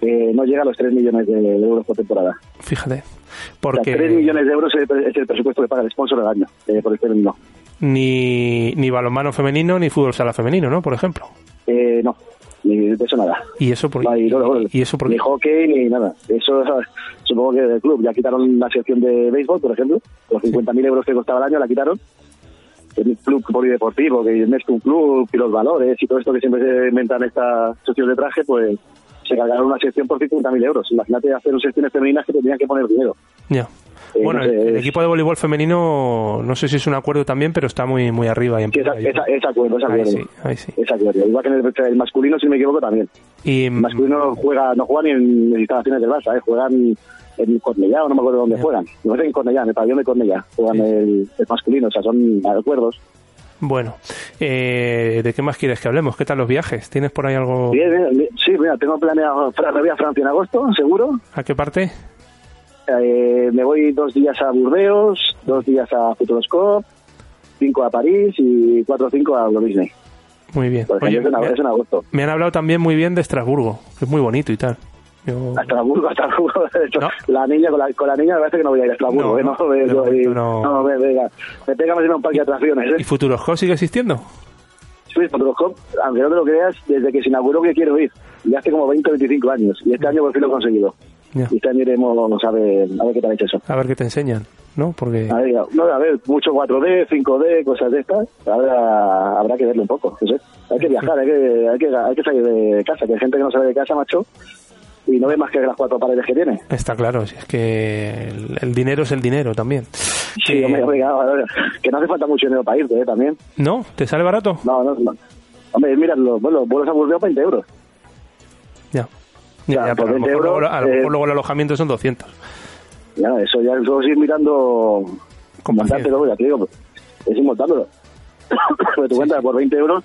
eh, no llega a los 3 millones de, de euros por temporada. Fíjate. O Porque sea, 3 millones de euros es el, es el presupuesto que paga el sponsor al año eh, por el femenino. ni, ni balonmano femenino ni fútbol sala femenino, ¿no? Por ejemplo. Eh, no, ni de eso nada. ¿Y eso por, No hay- no, no, ¿y eso por ni hockey ni nada. Eso supongo que del club. Ya quitaron la sección de béisbol, por ejemplo. Los 50.000 euros que costaba el año la quitaron. El club polideportivo, que es un club, y los valores y todo esto que siempre se inventan esta sección de traje, pues se cargaron una sección por 50.000 euros. Imagínate hacer secciones femeninas que te tenían que poner dinero. Ya. Eh, Bueno, el, entonces- el equipo de voleibol femenino, no sé si es un acuerdo también, pero está muy muy arriba. Y en Sí, esa acuerdo, Ahí acuerdo. sí, ahí sí. Esa acuerdo. Igual que en el, el masculino, si me equivoco, también. Y, El masculino juega, no juega ni en instalaciones del Barça, ¿eh? juegan en Cornellá, o no me acuerdo dónde juegan. No sé en Cornellá, en el pabellón de Cornellá, juegan el, el masculino, o sea, son acuerdos. Bueno, eh, ¿de qué más quieres que hablemos? ¿Qué tal los viajes? ¿Tienes por ahí algo? Bien, bien, bien. sí, mira, tengo planeado, voy a Francia en agosto, seguro. ¿A qué parte? Eh, me voy dos días a Burdeos, dos días a Futuroscope, cinco a París y cuatro o cinco a Euro Disney. Muy bien. Por ejemplo, es, en, me, es en agosto. me han hablado también muy bien de Estrasburgo, que es muy bonito y tal. Yo- A Estrasburgo, a Estrasburgo. De hecho, la niña, con, la, con la niña me parece que no voy a ir a Estrasburgo. No, ¿eh? no, no, yo- momento no. no, ve- venga, me pega más en un parque de atracciones. ¿eh? ¿Y Futuroscope sigue existiendo? Sí, Futuroscope, aunque no te lo creas, desde que se inauguró que quiero ir. Ya hace como 20 o 25 años. Y este año por fin lo he conseguido. Ya. Y año iremos a ver, a ver qué tal es eso. A ver qué te enseñan, ¿no? Porque A ver, no, a ver, mucho 4D, 5D, cosas de estas. Habrá, habrá que verlo un poco. No sé. Hay que viajar, hay que, hay, que, hay que salir de casa. Que hay gente que no sale de casa, macho, y no ve más que las cuatro paredes que tiene. está claro, si es que el, el dinero es el dinero también. Sí, hombre, hombre, que no hace falta mucho dinero para irte, ¿eh? También. ¿No? ¿Te sale barato? No, no, no. Hombre, mira, los, los vuelos a Burdeos 20 euros. Ya. Ya, ya, por pero a lo 20 mejor, luego, euros, a lo mejor eh, luego el alojamiento son 200. Ya, eso ya luego ir mirando, montártelo, ya te digo, pues, es ir montándolo. Porque tu cuenta, por 20 euros,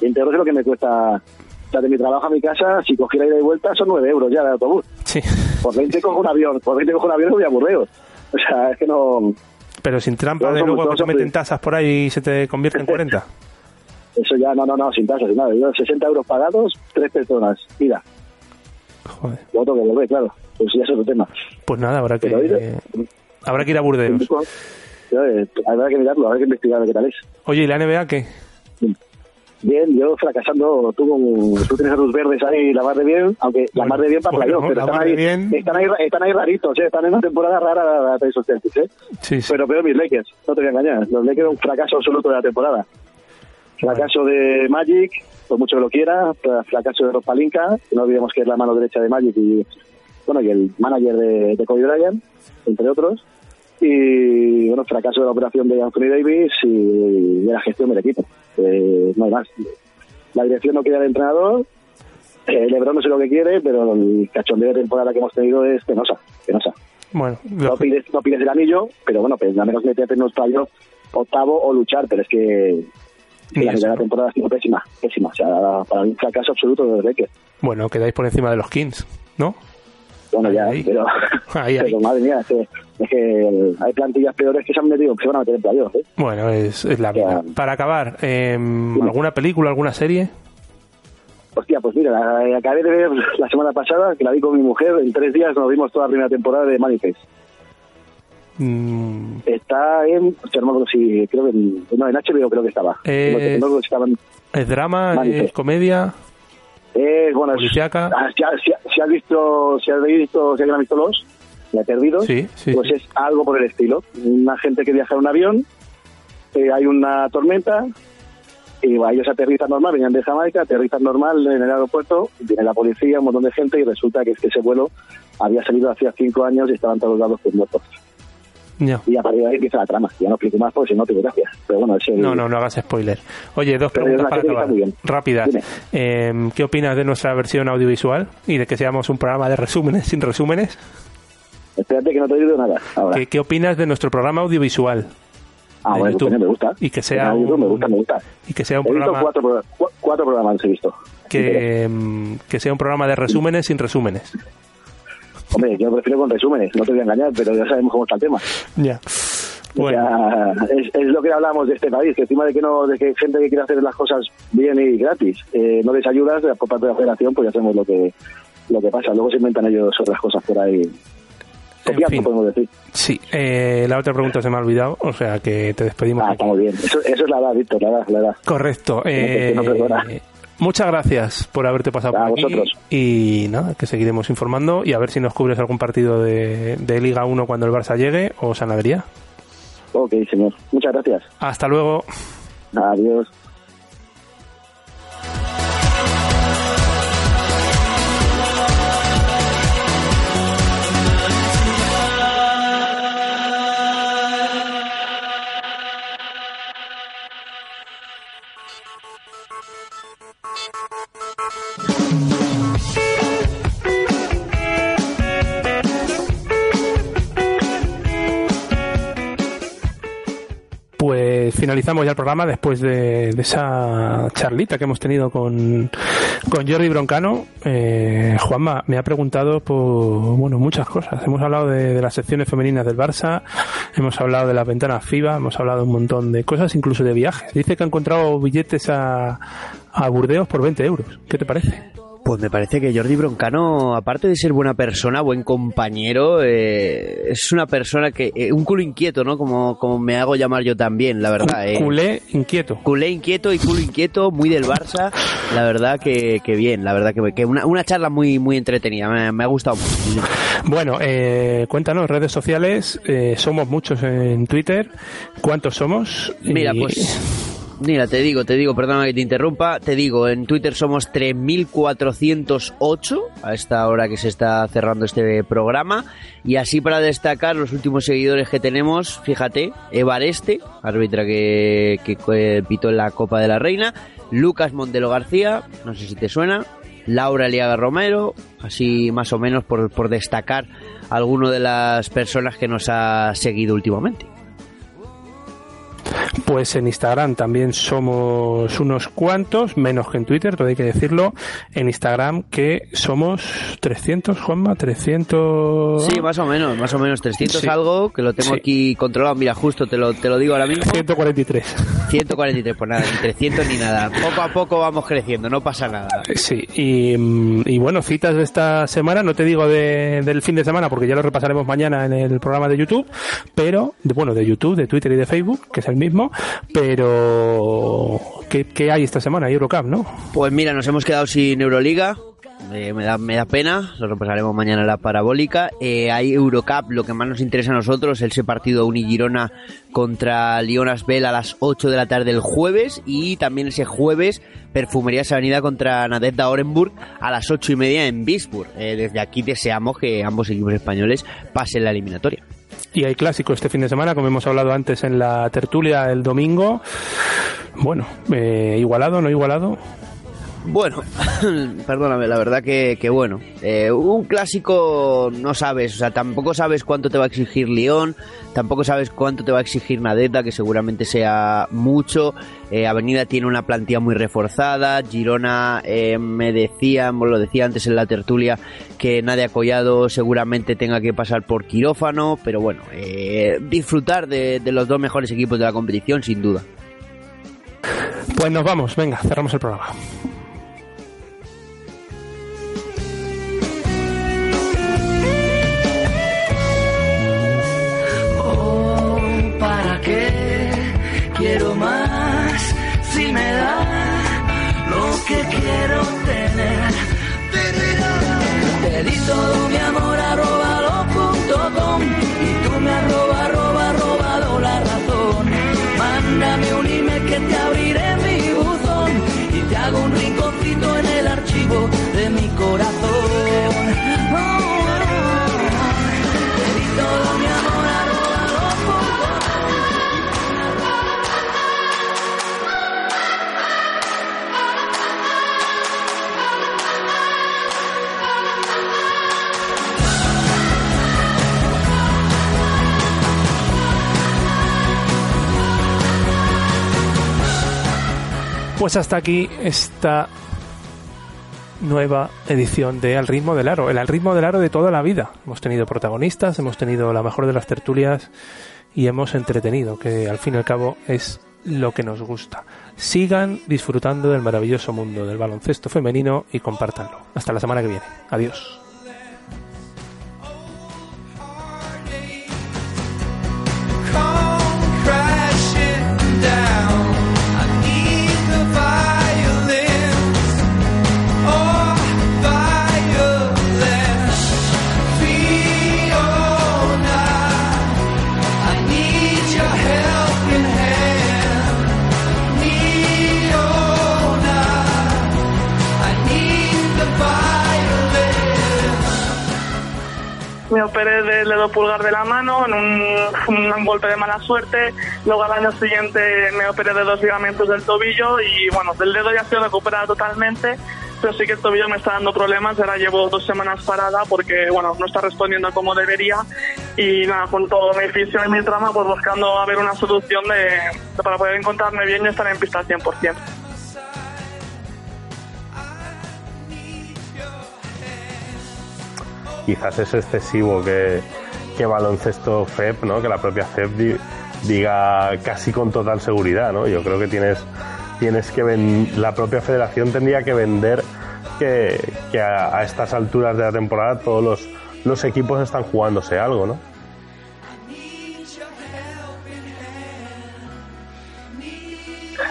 20 euros es lo que me cuesta, o sea, de mi trabajo a mi casa, si cogiera ida y vuelta, son 9 euros ya de autobús. Sí. Por 20 cojo un avión, por 20 cojo un avión y voy a Burdeos. O sea, es que no, Pero sin trampa de luego que te meten tasas por ahí y se te convierte en 40. eso ya, no, no, no, sin tasa, sin nada. Yo, 60 euros pagados, tres personas, mira. Joder. Lo tengo que volver, claro, pues ya es otro tema. Pues nada, habrá que, oye, habrá que ir a Burdeos. Eh, habrá que mirarlo, habrá que investigar qué tal es. Oye, ¿y la NBA qué? Bien, yo fracasando, tú, con- tú tienes a tus verdes ahí la mar de bien, aunque la mar de bien para bueno, playoff, pero están ahí, bien. están ahí, están ahí raritos, ¿eh? están en una temporada rara de esos Celtics, ¿eh? Sí, sí. Pero peor mis Lakers, no te voy a engañar, los Lakers un fracaso absoluto de la temporada. Fracaso de Magic, por mucho que lo quiera, fra- fracaso de Rob Palinka, que no olvidemos que es la mano derecha de Magic y, bueno, y el manager de, de Kobe Bryant, entre otros. Y, bueno, fracaso de la operación de Anthony Davis y de la gestión del equipo. Eh, no hay más. La dirección no quiere al entrenador, eh, Lebron no sé lo que quiere, pero el cachondeo de temporada que hemos tenido es penosa, penosa. Bueno, No pides, no pides el anillo, pero bueno, pues al menos meterte en los playoffs octavo o luchar, pero es que, que Ni la mitad de la ¿no? temporada ha sido pésima, pésima. O sea, para mí un fracaso absoluto de Lakers. bueno, quedáis por encima de los Kings, ¿no? Bueno, ya, pero, Ahí, ahí. pero madre mía, es que, es que hay plantillas peores que se han metido, que se van a meter en playoffs, ¿eh? Bueno, es, es la vida. Para acabar, eh, ¿alguna película, alguna serie? Hostia, pues mira, la- acabé de ver la semana pasada, que la vi con mi mujer, en tres días nos vimos toda la primera temporada de Manifest. Mm, Está en, no si, creo que en, no, en HBO creo que estaba. Eh, No me acuerdo si estaba en- ¿Es drama? Manifest. ¿Es comedia? Eh, bueno, ah, si, ha- si ha- si has visto, si has visto, si alguien ha visto los, la he perdido, Sí, sí, pues sí. es algo por el estilo. Una gente que viaja en un avión, eh, hay una tormenta, y va, ellos aterrizan normal, venían de Jamaica, aterrizan normal en el aeropuerto, viene la policía, un montón de gente, y resulta que que ese vuelo había salido hacía cinco años y estaban todos lados pues muertos. Ya. Y a partir de ahí empieza la trama. Ya no explico más porque si no, te gracias. Pero bueno, es el- No, no, no hagas spoiler. Oye, dos Pero preguntas para acabar. Rápidas. Eh, ¿Qué opinas de nuestra versión audiovisual y de que seamos un programa de resúmenes sin resúmenes? Espérate que no te he oído nada. Ahora. ¿Qué, qué opinas de nuestro programa audiovisual? Ah, bueno, YouTube? me gusta. Y que sea YouTube me gusta, me gusta. Y que sea un He visto programa cuatro, cuatro programas he visto. que, mm, que sea un programa de resúmenes sin resúmenes. Hombre, yo prefiero con resúmenes, no te voy a engañar, pero ya sabemos cómo está el tema. Ya. O sea, es, es lo que hablamos de este país, que encima de que no, de que hay gente que quiere hacer las cosas bien y gratis, eh, no les ayudas por parte de la federación, pues ya sabemos lo que lo que pasa. Luego se inventan ellos otras cosas por ahí. Copiando, fin. podemos decir. Sí, eh, la otra pregunta se me ha olvidado, o sea que te despedimos. Ah, aquí. está muy bien. Eso, eso es la edad, Víctor, la edad, la edad. Correcto. que no eh, perdona. Muchas gracias por haberte pasado por aquí. vosotros. Y nada, que seguiremos informando y a ver si nos cubres algún partido de, de Liga 1 cuando el Barça llegue o Sanadería. Ok, señor. Muchas gracias. Hasta luego. Adiós. Finalizamos ya el programa después de, esa charlita que hemos tenido con, con Jordi Broncano. Eh, Juanma me ha preguntado por bueno muchas cosas. Hemos hablado de, de las secciones femeninas del Barça, hemos hablado de las ventanas FIBA, hemos hablado un montón de cosas, incluso de viajes. Dice que ha encontrado billetes a, a Burdeos por 20 euros. ¿Qué te parece? Pues me parece que Jordi Broncano, aparte de ser buena persona, buen compañero, eh, es una persona que. eh, un culo inquieto, ¿no? Como, como me hago llamar yo también, la verdad. eh. Culé inquieto. Culé inquieto y culo inquieto, muy del Barça. La verdad que, que bien, la verdad que, que una, una charla muy, muy entretenida. Me, me ha gustado mucho. Bueno, eh, cuéntanos, redes sociales, eh, somos muchos en Twitter. ¿Cuántos somos? Mira, Y- pues. Mira, te digo, te digo, perdona que te interrumpa, te digo, en Twitter somos 3.408 a esta hora que se está cerrando este programa y así para destacar los últimos seguidores que tenemos, fíjate, Evareste, árbitra que, que pitó en la Copa de la Reina, Lucas Montelo García, no sé si te suena, Laura Liaga Romero, así más o menos por, por destacar alguno de las personas que nos ha seguido últimamente. Pues en Instagram también somos unos cuantos, menos que en Twitter, todo hay que decirlo. En Instagram que somos 300, Juanma, 300... Sí, más o menos, más o menos 300 Sí. algo, que lo tengo Sí. aquí controlado. Mira, justo te lo, te lo digo ahora mismo. 143. 143, pues nada, ni 300 ni nada. Poco a poco vamos creciendo, no pasa nada. Sí, y, mm, y bueno, citas de esta semana, no te digo de- del fin de semana porque ya lo repasaremos mañana en el programa de YouTube, pero, de, bueno, de YouTube, de Twitter y de Facebook, que es mismo, pero ¿qué, hay esta semana? Eurocup, ¿no? Pues mira, nos hemos quedado sin Euroliga. Eh, me, da, me da pena, lo repasaremos mañana la parabólica. Eh, hay Eurocup, lo que más nos interesa a nosotros, ese partido Unigirona contra Lionas Bell a las 8 de la tarde el jueves y también ese jueves Perfumerías Avenida contra Nadezhda Orenburg a las 8 y media en Bisburg. Eh, desde aquí deseamos que ambos equipos españoles pasen la eliminatoria. Y hay clásico este fin de semana, como hemos hablado antes en la tertulia el domingo. Bueno, eh, igualado, no igualado. Bueno, perdóname, la verdad que, que bueno. Eh, un clásico no sabes, o sea, tampoco sabes cuánto te va a exigir León, tampoco sabes cuánto te va a exigir Nadeta, que seguramente sea mucho. Eh, Avenida tiene una plantilla muy reforzada. Girona eh, me decían, lo decía antes en la tertulia, que Nadia Collado seguramente tenga que pasar por quirófano, pero bueno, eh, disfrutar de, de los dos mejores equipos de la competición, sin duda. Pues nos vamos, venga, cerramos el programa. Qué quiero más? Si me da lo que quiero tener. Te di todo mi amor arroba lo punto com Pues hasta aquí esta nueva edición de Al ritmo del aro, el Al ritmo del aro de toda la vida. Hemos tenido protagonistas, hemos tenido la mejor de las tertulias y hemos entretenido, que al fin y al cabo es lo que nos gusta. Sigan disfrutando del maravilloso mundo del baloncesto femenino y compártanlo. Hasta la semana que viene. Adiós. Me operé del dedo pulgar de la mano en un, golpe de mala suerte. Luego al año siguiente me operé de dos ligamentos del tobillo y bueno, del dedo ya estoy recuperada totalmente. Pero sí que el tobillo me está dando problemas. Ahora llevo dos semanas parada porque bueno, no está respondiendo como debería. Y nada, con todo mi fisio y mi trama, pues buscando a ver una solución de, de- para poder encontrarme bien y estar en pista al 100%. Quizás es excesivo que, que baloncesto FEP, ¿no? Que la propia FEP di- diga casi con total seguridad, ¿no? Yo creo que tienes, tienes que ven- la propia federación tendría que vender que, que a, estas alturas de la temporada todos los, los equipos están jugándose algo, ¿no?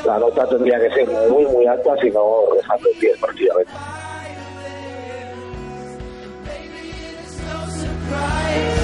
La nota tendría que ser muy, muy alta, si no el pie prácticamente. Christ.